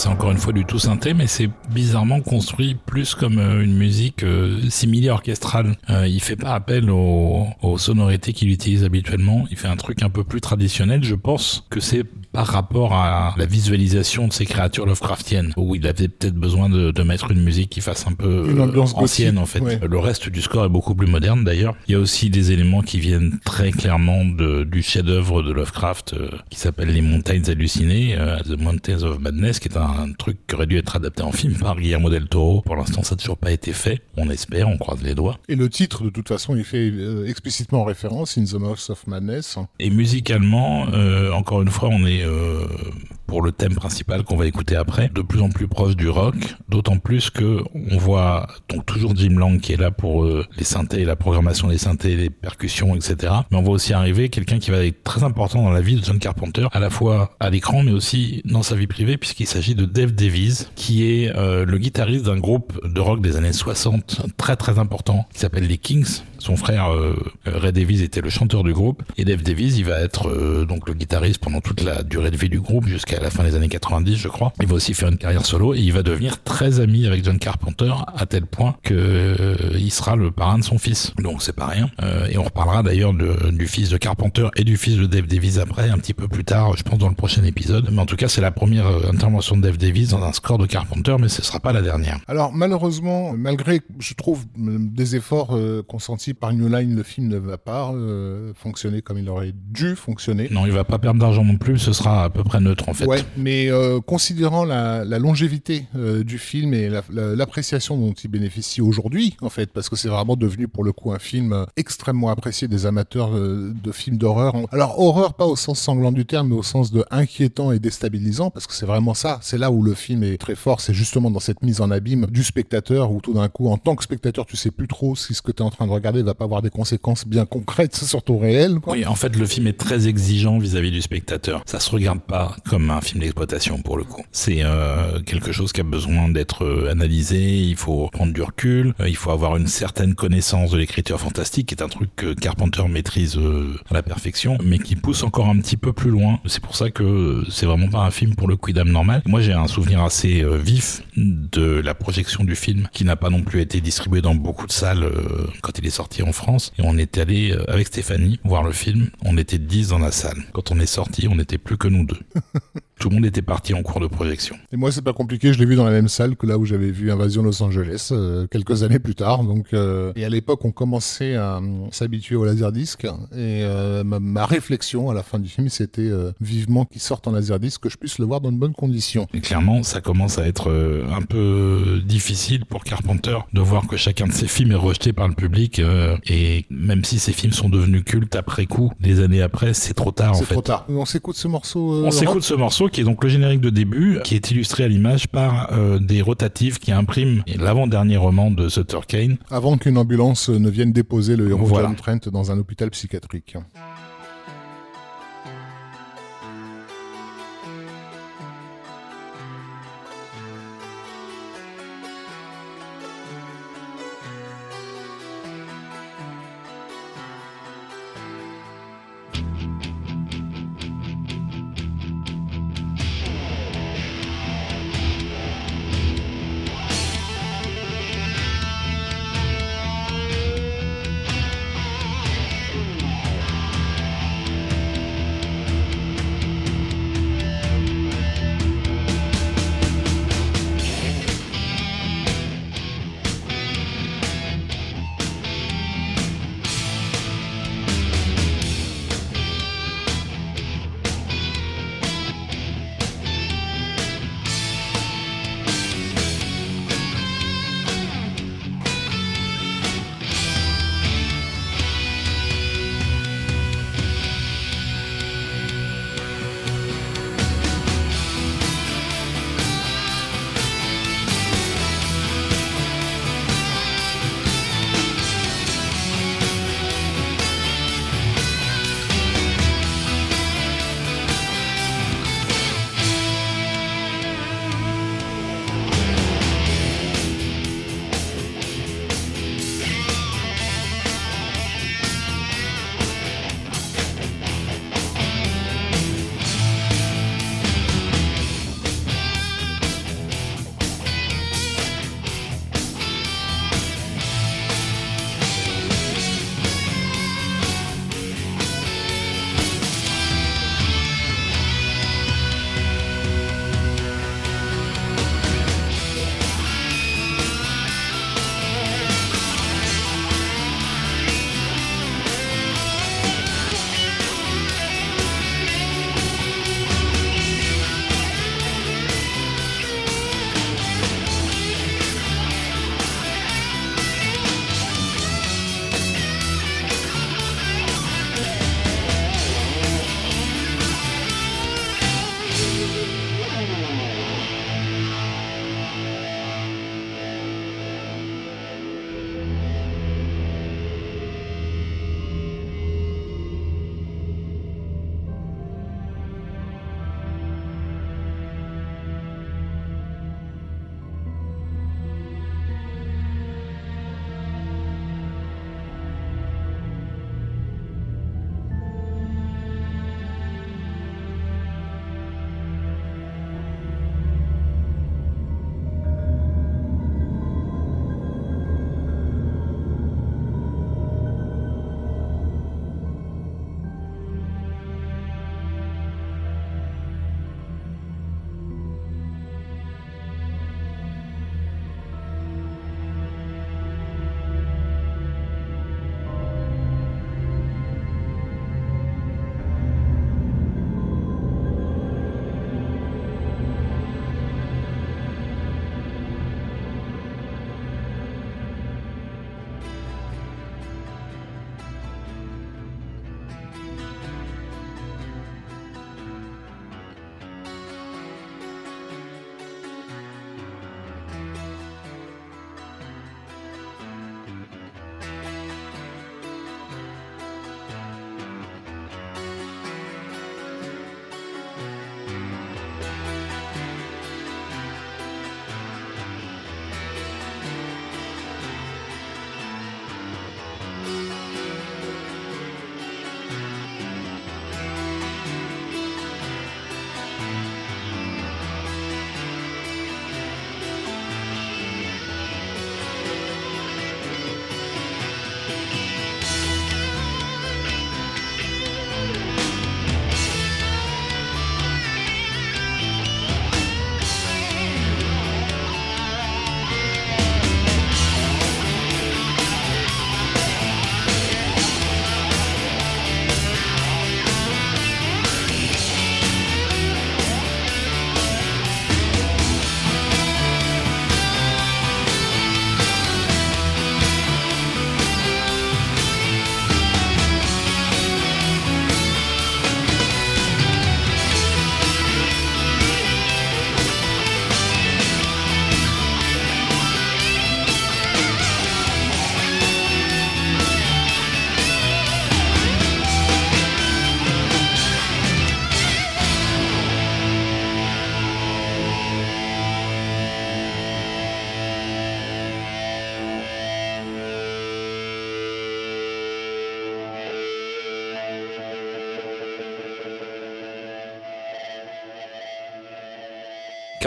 C'est encore une fois du tout synthé, mais c'est bizarrement construit plus comme euh, une musique euh, similée orchestrale. Euh, il fait pas appel aux, aux sonorités qu'il utilise habituellement. Il fait un truc un peu plus traditionnel. Je pense que c'est par rapport à la visualisation de ces créatures Lovecraftiennes, où il avait peut-être besoin de, de, mettre une musique qui fasse un peu euh, ancienne en fait. Le reste du score est beaucoup plus moderne d'ailleurs. Il y a aussi des éléments qui viennent très clairement de, du chef-d'œuvre de Lovecraft euh, qui s'appelle Les Montagnes hallucinées, euh, The Mountains of Madness, qui est un, truc qui aurait dû être adapté en film par Guillermo del Toro. Pour l'instant, ça n'a toujours pas été fait. On espère, on croise les doigts. Et le titre, de toute façon, il fait explicitement référence In the Mouth of Madness. Et musicalement, encore une fois, on est euh, pour le thème principal qu'on va écouter après, de plus en plus proche du rock, d'autant plus que on voit donc toujours Jim Lang qui est là pour euh, les synthés, la programmation des synthés, les percussions, etc. Mais on voit aussi arriver quelqu'un qui va être très important dans la vie de John Carpenter, à la fois à l'écran mais aussi dans sa vie privée, puisqu'il s'agit de Dave Davies, qui est euh, le guitariste d'un groupe de rock des années 60 très très important qui s'appelle les Kings. Son frère Ray Davies était le chanteur du groupe et Dave Davies il va être donc le guitariste pendant toute la durée de vie du groupe jusqu'à la fin des années 90, je crois. Il va aussi faire une carrière solo et il va devenir très ami avec John Carpenter à tel point que euh, il sera le parrain de son fils. Donc c'est pas rien. Euh, et on reparlera d'ailleurs du fils de Carpenter et du fils de Dave Davies après, un petit peu plus tard, je pense dans le prochain épisode. Mais en tout cas, c'est la première euh, intervention de Dave Davies dans un score de Carpenter, mais ce sera pas la dernière. Alors malheureusement, malgré, je trouve, des efforts consentis par New Line, le film ne va pas fonctionner comme il aurait dû fonctionner. Non, il va pas perdre d'argent non plus. Ce sera à peu près neutre en fait. Ouais, mais euh, considérant la, la longévité euh, du film et la- la- l'appréciation dont il bénéficie aujourd'hui, en fait, parce que c'est vraiment devenu pour le coup un film euh, extrêmement apprécié des amateurs euh, de films d'horreur. Alors horreur pas au sens sanglant du terme, mais au sens de inquiétant et déstabilisant, parce que c'est vraiment ça. C'est là où le film est très fort, c'est justement dans cette mise en abîme du spectateur, où tout d'un coup, en tant que spectateur, tu sais plus trop si ce que tu es en train de regarder va pas avoir des conséquences bien concrètes sur ton réel. Quoi. Oui, en fait, le film est très exigeant vis-à-vis du spectateur. Ça se regarde pas comme un film d'exploitation pour le coup. C'est euh, quelque chose qui a besoin d'être euh, analysé. Il faut prendre du recul. euh, il faut avoir une certaine connaissance de l'écriture fantastique, qui est un truc que Carpenter maîtrise euh, à la perfection, mais qui pousse encore un petit peu plus loin. C'est pour ça que c'est vraiment pas un film pour le quidam normal. Moi, j'ai un souvenir assez vif de la projection du film, qui n'a pas non plus été distribué dans beaucoup de salles quand il est sorti en France. Et on est allé avec Stéphanie voir le film. On était 10 dans la salle. Quand on est sorti, on n'était plus que nous deux. Tout le monde était parti en cours de projection. Et moi, c'est pas compliqué, je l'ai vu dans la même salle que là où j'avais vu Invasion Los Angeles euh, quelques années plus tard. Donc, euh, et à l'époque, on commençait à euh, s'habituer au laserdisc. Et euh, ma, ma réflexion à la fin du film, c'était euh, vivement qu'il sorte en laserdisc, que je puisse le voir dans de bonnes conditions. Et clairement, ça commence à être euh, un peu difficile pour Carpenter de voir que chacun de ses films est rejeté par le public. euh, et même si ces films sont devenus cultes après coup, des années après, c'est trop tard en C'est fait. trop tard. On s'écoute ce morceau. On s'écoute ce morceau qui est donc le générique de début, qui est illustré à l'image par euh, des rotatives qui impriment l'avant-dernier roman de Sutter Kane. Avant qu'une ambulance ne vienne déposer le héros Voilà. John Trent dans un hôpital psychiatrique.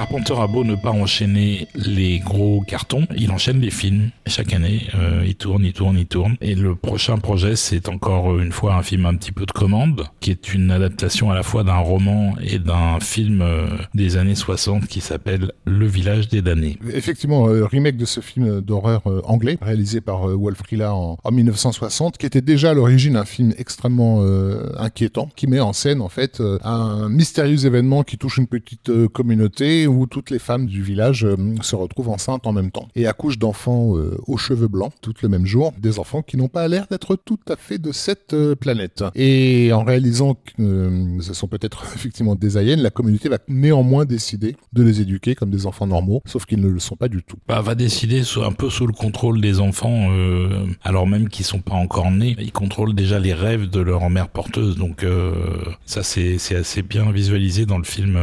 Carpenter a beau ne pas enchaîner les gros cartons, il enchaîne les films chaque année. Euh, il tourne, il tourne, il tourne. Et le prochain projet, c'est encore une fois un film un petit peu de commande, qui est une adaptation à la fois d'un roman et d'un film euh, des années 60 qui s'appelle Le village des damnés. Effectivement, euh, remake de ce film d'horreur euh, anglais, réalisé par Wolf Rilla en, en 1960, qui était déjà à l'origine un film extrêmement inquiétant, qui met en scène en fait un mystérieux événement qui touche une petite communauté où toutes les femmes du village euh, se retrouvent enceintes en même temps et accouchent d'enfants euh, aux cheveux blancs, toutes le même jour, des enfants qui n'ont pas l'air d'être tout à fait de cette euh, planète. Et en réalisant que ce sont peut-être effectivement des aliens, la communauté va néanmoins décider de les éduquer comme des enfants normaux, sauf qu'ils ne le sont pas du tout. Bah, va décider un peu sous le contrôle des enfants, alors même qu'ils sont pas encore nés. Ils contrôlent déjà les rêves de leur mère porteuse, donc ça c'est assez bien visualisé dans le film.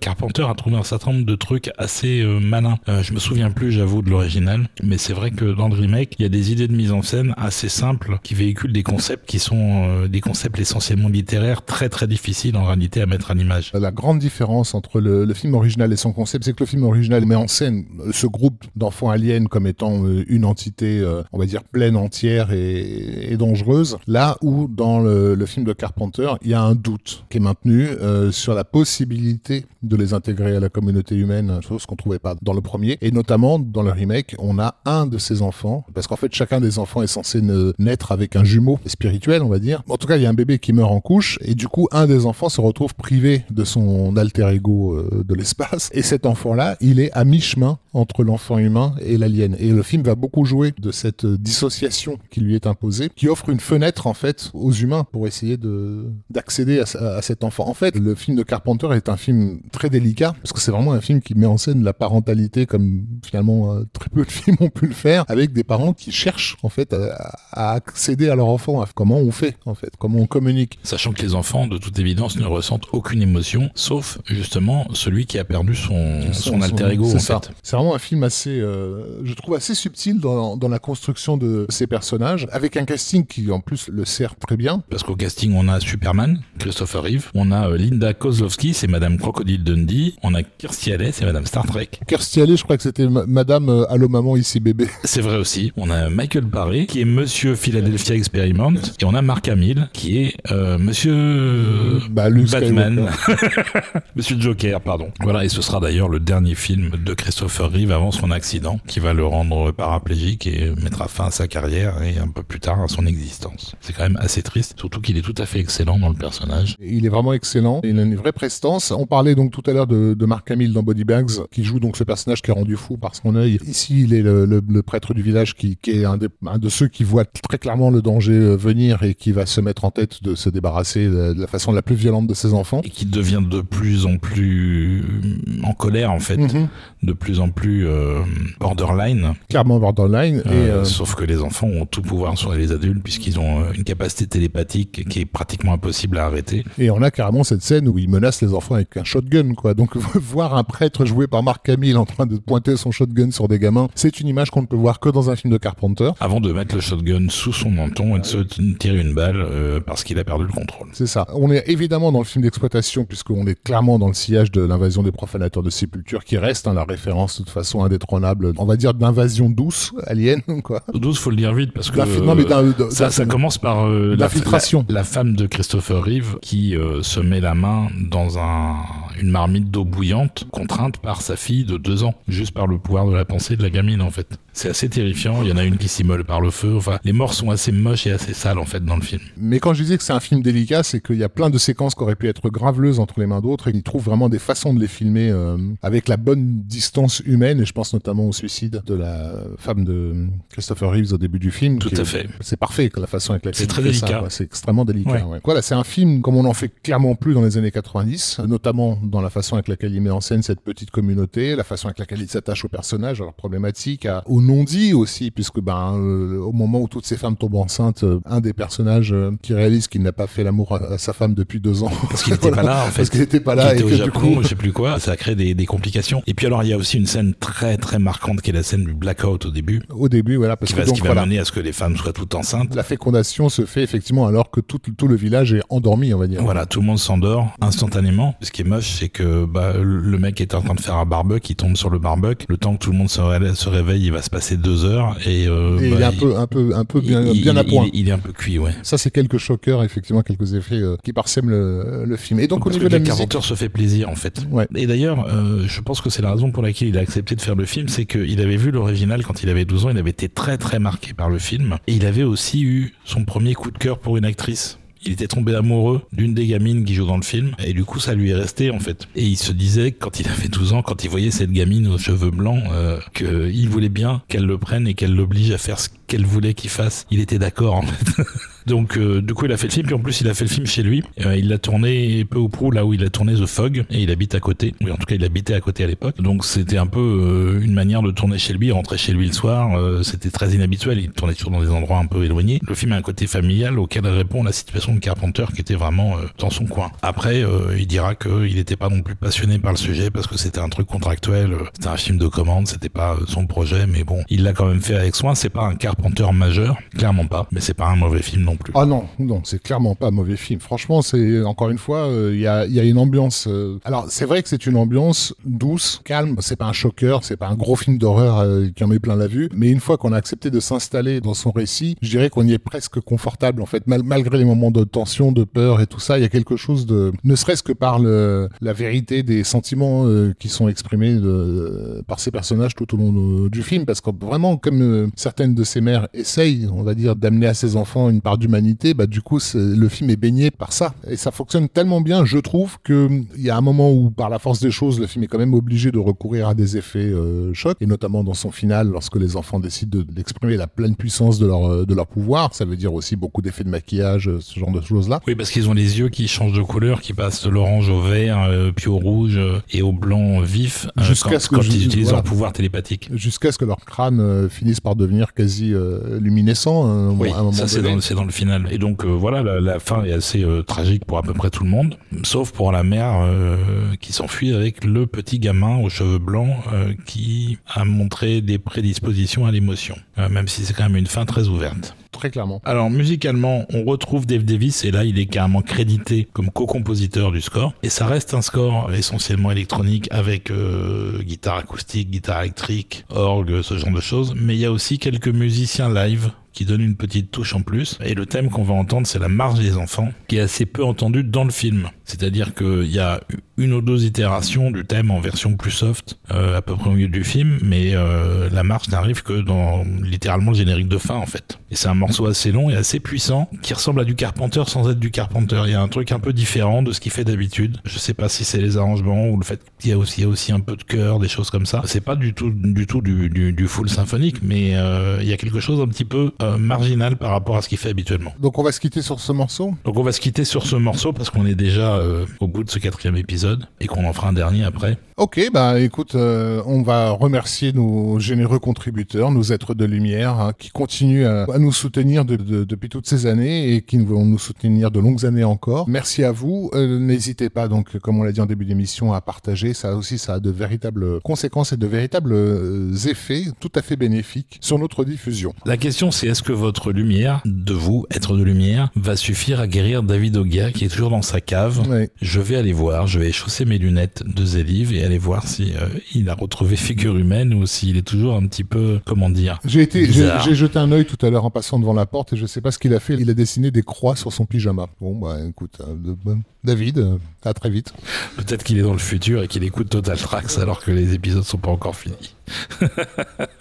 Carpenter a trouvé un certain de trucs assez euh, malins. Euh, je me souviens plus, j'avoue, de l'original, mais c'est vrai que dans le remake, il y a des idées de mise en scène assez simples qui véhiculent des concepts qui sont euh, des concepts essentiellement littéraires, très très difficiles en réalité à mettre en image. La grande différence entre le, film original et son concept, c'est que le film original met en scène ce groupe d'enfants aliens comme étant une entité, on va dire, pleine, entière et, dangereuse. Là où dans le, film de Carpenter, il y a un doute qui est maintenu sur la possibilité de les intégrer à la communauté humaine, chose qu'on trouvait pas dans le premier. Et notamment dans le remake, on a un de ces enfants, parce qu'en fait chacun des enfants est censé naître avec un jumeau spirituel, on va dire. En tout cas, il y a un bébé qui meurt en couche, et du coup, un des enfants se retrouve privé de son alter ego euh, de l'espace. Et cet enfant-là, il est à mi-chemin entre l'enfant humain et l'alien. Et le film va beaucoup jouer de cette dissociation qui lui est imposée, qui offre une fenêtre en fait aux humains pour essayer de d'accéder à, à cet enfant. En fait, le film de Carpenter est un film très délicat parce que c'est vraiment un film qui met en scène la parentalité comme finalement euh, très peu de films ont pu le faire, avec des parents qui cherchent en fait à, à accéder à leur enfant. Comment on fait en fait Comment on communique Sachant que les enfants, de toute évidence, ne ressentent aucune émotion, sauf justement celui qui a perdu son, son, alter ego, c'est en ça. fait. C'est vraiment un film assez, euh, je trouve assez subtil dans, dans la construction de ces personnages, avec un casting qui en plus le sert très bien. Parce qu'au casting, on a Superman, Christopher Reeve, on a euh, Linda Kozlowski, c'est Madame Crocodile Dundee, on a Kirstie Alley, c'est Madame Star Trek. Kirstie Alley, je crois que c'était ma- Madame euh, Allô maman ici bébé. C'est vrai aussi. On a Michael Paré, qui est Monsieur Philadelphia Experiment, et on a Mark Hamill, qui est euh, Monsieur Bah, Luke Batman. Monsieur Joker, pardon. Voilà, et ce sera d'ailleurs le dernier film de Christopher Reeve avant son accident, qui va le rendre paraplégique et mettra fin à sa carrière et un peu plus tard à son existence. C'est quand même assez triste, surtout qu'il est tout à fait excellent dans le personnage. Il est vraiment excellent. Il a une vraie prestance. On parlait donc tout à l'heure de, de Mark Hamill dans Body Bags, qui joue donc ce personnage qui est rendu fou par son œil. Ici, il est le, le- le prêtre du village qui, qui est un, des- un de ceux qui voit très clairement le danger euh, venir et qui va se mettre en tête de se débarrasser de, de la façon la plus violente de ses enfants. Et qui devient de plus en plus en colère, en fait, Mhm. de plus en plus euh, borderline. Clairement borderline. et, Euh, euh, Sauf que les enfants ont tout pouvoir sur les adultes puisqu'ils ont euh, une capacité télépathique qui est pratiquement impossible à arrêter. Et on a carrément cette scène où il menace les enfants avec un shotgun, quoi. Donc, voir un prêtre joué par Mark Hamill en train de pointer son shotgun sur des gamins, c'est une image qu'on ne peut voir que dans un film de Carpenter. Avant de mettre le shotgun sous son menton et de se tirer une balle euh, parce qu'il a perdu le contrôle. C'est ça. On est évidemment dans le film d'exploitation, puisqu'on est clairement dans le sillage de l'invasion des profanateurs de sépulture, qui reste hein, la référence de toute façon indétrônable, on va dire d'invasion douce, alien, quoi. 12, faut le dire vite parce que D'infi- non, mais ça, ça commence par euh, la, la, la femme de Christopher Reeve qui euh, se met la main dans un, une marmite d'eau bouillante contrainte par sa fille de deux ans, juste par le pouvoir de la pensée de la gamine en fait. C'est assez terrifiant. Il y en a une qui s'immole par le feu. Enfin, les morts sont assez moches et assez sales en fait dans le film. Mais quand je disais que c'est un film délicat, c'est qu'il y a plein de séquences qui auraient pu être graveleuses entre les mains d'autres et il trouve vraiment des façons de les filmer euh, avec la bonne distance humaine et je pense notamment au suicide de la femme de Christopher Reeves au début du film. Tout à est- fait. C'est parfait la façon avec laquelle C'est très délicat. C'est extrêmement délicat. Ouais. ouais. Voilà, c'est un film comme on en fait clairement plus dans les années 90, notamment dans la façon avec laquelle il met en scène cette petite communauté, la façon avec laquelle il s'attache aux personnages, à leurs problématiques, à- aux non-dits aussi, puisque ben euh, au moment où toutes ces femmes tombent enceintes, euh, un des personnages euh, qui réalise qu'il n'a pas fait l'amour à, à sa femme depuis deux ans, Parce qu'il n'était pas là, en fait. parce qu'il n'était pas Il là et était au que Japon, du coup, je sais plus quoi. Ça crée des, des complications. Et puis alors, il y a aussi une scène très très marquante qui est la scène du blackout au début, au début, voilà, parce qui que va, donc qui va mener à ce que les femmes soient toutes enceintes. La fécondation se fait effectivement alors que tout, tout le village est endormi, on va dire. Voilà, tout le monde s'endort instantanément. Ce qui est moche, c'est que bah, le mec est en train de faire un barbecue, il tombe sur le barbecue. Le temps que tout le monde se, ré- se réveille, il va se passer deux heures et, euh, Et il bah, est un peu, un peu, un peu bien, il- bien à point. Il, il est un peu cuit, ouais. Ça, c'est quelques choqueurs, effectivement, quelques effets euh, qui parsèment le, le film. Et donc, au niveau que de la Jack musique, Carpenter se fait plaisir en fait. Ouais. Et d'ailleurs, euh, je pense que c'est la raison pour laquelle il a accepté de faire le film, c'est qu'il avait vu l'original quand il avait 12 ans, il avait été très très marqué par le film, et il avait aussi eu son premier coup de cœur pour une actrice. Il était tombé amoureux d'une des gamines qui joue dans le film, et du coup ça lui est resté en fait. Et il se disait, quand il avait 12 ans, quand il voyait cette gamine aux cheveux blancs, euh, qu'il voulait bien qu'elle le prenne et qu'elle l'oblige à faire ce qu'elle voulait qu'il fasse. Il était d'accord en fait. Donc euh, du coup il a fait le film, puis en plus il a fait le film chez lui. Euh, il l'a tourné peu ou prou là où il a tourné The Fog, et il habite à côté. Oui en tout cas il habitait à côté à l'époque. Donc c'était un peu euh, une manière de tourner chez lui, il rentrait chez lui le soir. euh, c'était très inhabituel, il tournait toujours dans des endroits un peu éloignés. Le film a un côté familial auquel répond la situation de Carpenter qui était vraiment euh, dans son coin. Après euh, il dira qu'il n'était pas non plus passionné par le sujet parce que c'était un truc contractuel, c'était un film de commande, c'était pas son projet, mais bon il l'a quand même fait avec soin. C'est pas un Carpenter majeur, clairement pas, mais c'est pas un mauvais film non. Ah non, non, c'est clairement pas un mauvais film. Franchement, c'est encore une fois, euh, il y, a, y a une ambiance. euh, Alors, c'est vrai que c'est une ambiance douce, calme. C'est pas un choqueur, c'est pas un gros film d'horreur euh, qui en met plein la vue. Mais une fois qu'on a accepté de s'installer dans son récit, je dirais qu'on y est presque confortable. En fait, mal- malgré les moments de tension, de peur et tout ça, il y a quelque chose de, ne serait-ce que par le, la vérité des sentiments euh, qui sont exprimés de- par ces personnages tout au long du film, parce que vraiment, comme certaines de ces mères essayent, on va dire, d'amener à ses enfants une part d'humanité, bah du coup, le film est baigné par ça, et ça fonctionne tellement bien, je trouve, que il y a un moment où, par la force des choses, le film est quand même obligé de recourir à des effets euh, chocs, et notamment dans son final, lorsque les enfants décident de- d'exprimer la pleine puissance de leur euh, de leur pouvoir, ça veut dire aussi beaucoup d'effets de maquillage, euh, ce genre de choses-là. Oui, parce qu'ils ont les yeux qui changent de couleur, qui passent de l'orange au vert, euh, puis au rouge euh, et au blanc vif, Jusqu'à ce que quand je- ils utilisent voilà. leur pouvoir télépathique. jusqu'à ce que leur crâne finisse par devenir quasi luminescent Oui, à un moment ça c'est donné. dans, le- dans le final. Et donc euh, voilà, la, la fin est assez euh, tragique pour à peu près tout le monde, sauf pour la mère euh, qui s'enfuit avec le petit gamin aux cheveux blancs qui a montré des prédispositions à l'émotion, même si c'est quand même une fin très ouverte. Très clairement. Alors musicalement, on retrouve Dave Davis et là il est carrément crédité comme co-compositeur du score et ça reste un score essentiellement électronique avec guitare acoustique, guitare électrique, orgue, ce genre de choses, mais il y a aussi quelques musiciens live qui donnent une petite touche en plus et le thème qu'on va entendre c'est la marche des enfants qui est assez peu entendu dans le film. C'est-à-dire qu'il y a une ou deux itérations du thème en version plus soft euh, à peu près au milieu du film, mais euh, la marche n'arrive que dans littéralement le générique de fin en fait. Et c'est un morceau assez long et assez puissant qui ressemble à du Carpenter sans être du Carpenter. Il y a un truc un peu différent de ce qu'il fait d'habitude. Je sais pas si c'est les arrangements ou le fait qu'il y a aussi, il y a aussi un peu de chœur, des choses comme ça. C'est pas du tout du tout du, du, du full symphonique, mais euh, il y a quelque chose un petit peu marginal par rapport à ce qu'il fait habituellement. Donc on va se quitter sur ce morceau? Donc on va se quitter sur ce morceau parce qu'on est déjà euh, au bout de ce quatrième épisode et qu'on en fera un dernier après. Ok, bah écoute, euh, on va remercier nos généreux contributeurs, nos êtres de lumière, hein, qui continuent à, à nous soutenir de- de- depuis toutes ces années et qui vont nous soutenir de longues années encore. Merci à vous. Euh, N'hésitez pas, donc, comme on l'a dit en début d'émission, à partager. Ça aussi, ça a de véritables conséquences et de véritables effets tout à fait bénéfiques sur notre diffusion. La question c'est est-ce que votre lumière, de vous, être de lumière, va suffire à guérir David Ogia qui est toujours dans sa cave? Ouais. Je vais aller voir, je vais chausser mes lunettes de Zélive et aller voir si euh, il a retrouvé figure humaine ou s'il est toujours un petit peu, comment dire, J'ai été, jeté un œil tout à l'heure en passant devant la porte et je sais pas ce qu'il a fait. Il a dessiné des croix sur son pyjama. Bon, bah écoute, euh, bon. David, euh, à très vite. peut-être qu'il est dans le futur et qu'il écoute Total Tracks alors que les épisodes sont pas encore finis.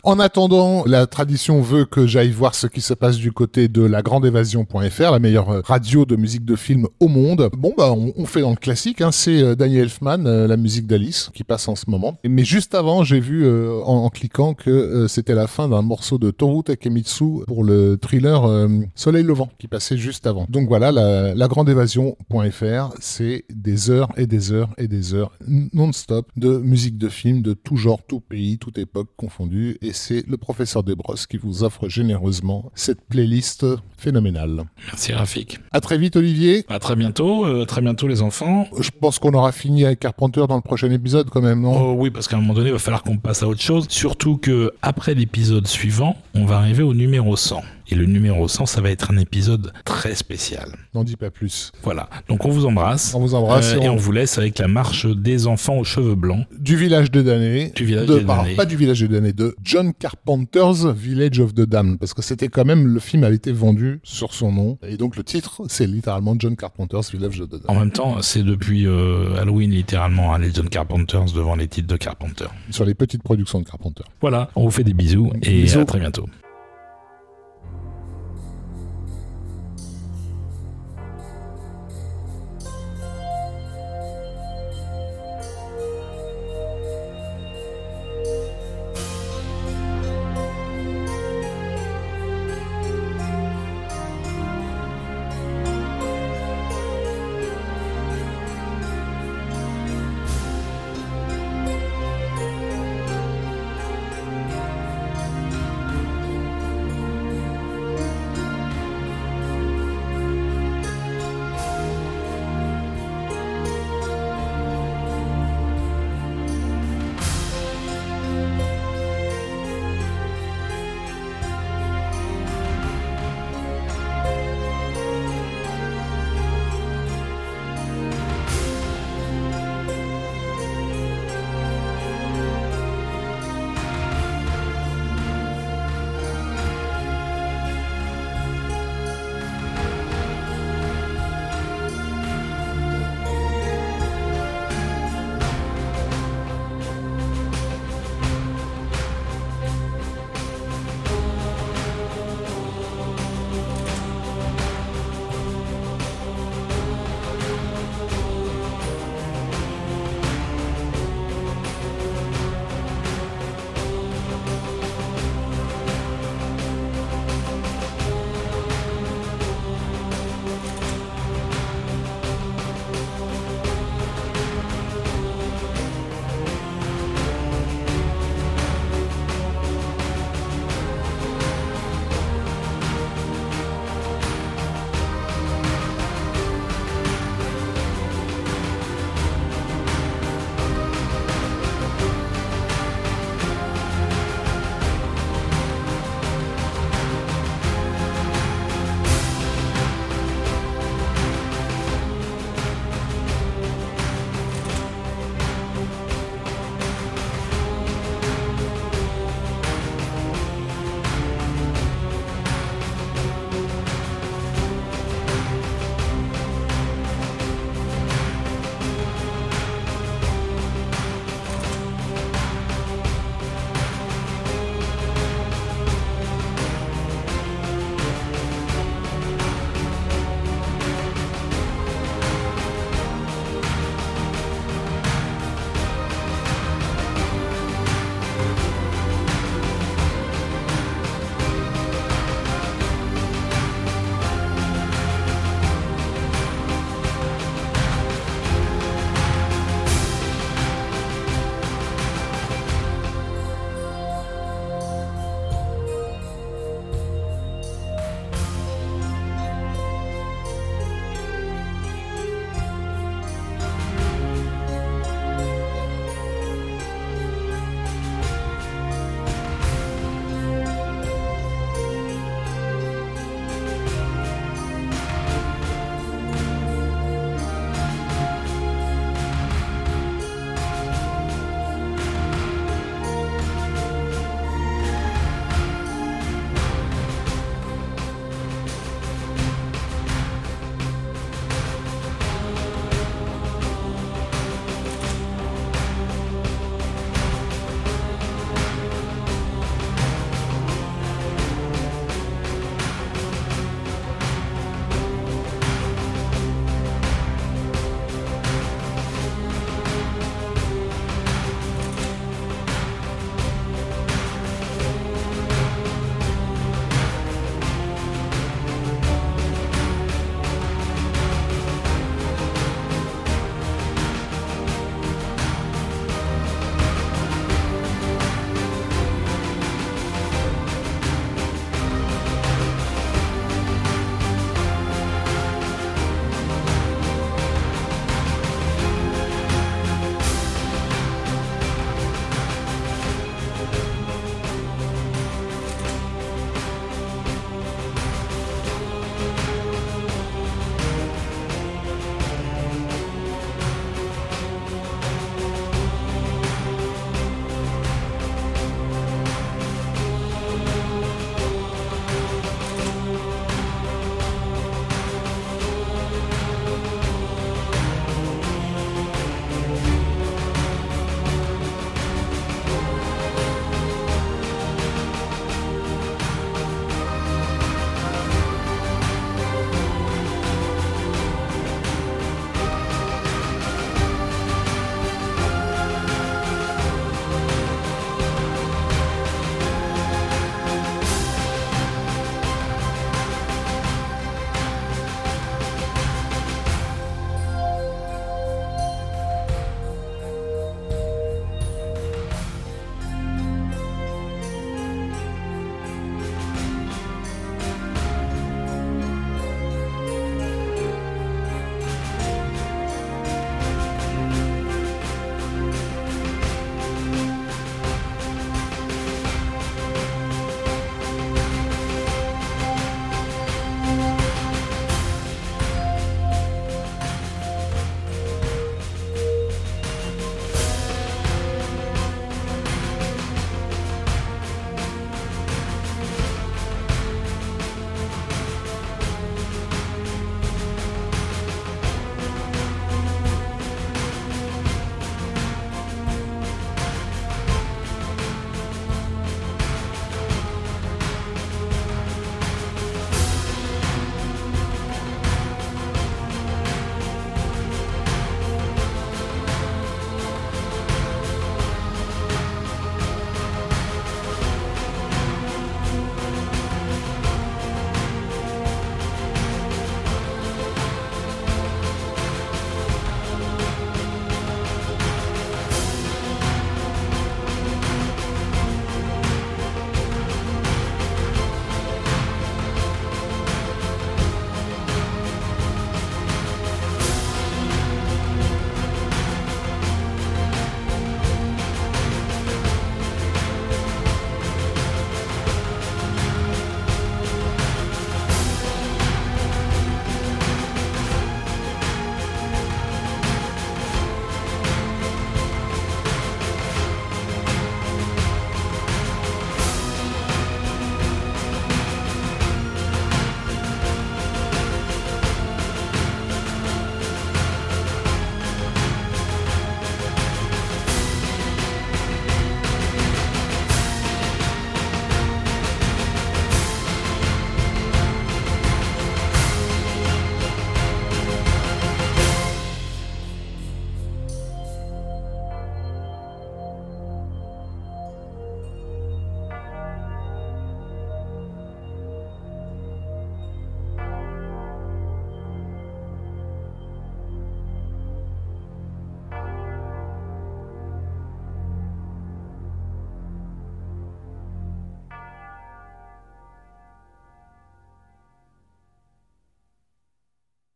En attendant, la tradition veut que j'aille voir ce qui se passe du côté de la grandeévasion.fr, la meilleure radio de musique de film au monde. Bon, bah, on, on fait dans le classique, hein, c'est euh, Daniel Elfman, euh, la musique d'Alice, qui passe en ce moment. Mais juste avant, j'ai vu euh, en, en cliquant que euh, c'était la fin d'un morceau de Toru Takemitsu pour le thriller euh, Soleil Levant, qui passait juste avant. Donc voilà, la, la grandeévasion.fr, c'est des heures et des heures et des heures non-stop de musique de film de tout genre, tout pays, toute époque confondue. Et c'est le professeur Desbrosses qui vous offre généreusement cette playlist phénoménale. Merci Rafik. À très vite, Olivier. À très bientôt, à très bientôt les enfants. Je pense qu'on aura fini avec Carpenter dans le prochain épisode quand même, non? Oh oui, parce qu'à un moment donné, il va falloir qu'on passe à autre chose. Surtout que après l'épisode suivant, on va arriver au numéro 100. Et le numéro 100, ça va être un épisode très spécial. N'en dis pas plus. Voilà. Donc on vous embrasse. On vous embrasse. Euh, et on vous laisse avec la marche des enfants aux cheveux blancs. Du village de damnés. Du village de, damnés. Pas du village de damnés, de John Carpenter's Village of the Damned. Parce que c'était quand même, le film avait été vendu sur son nom. Et donc le titre, c'est littéralement John Carpenter's Village of the Damned. En même temps, c'est depuis euh, Halloween littéralement hein, les John Carpenters devant les titres de Carpenter. Sur les petites productions de Carpenter. Voilà, on vous fait des bisous et Bisous. à très bientôt.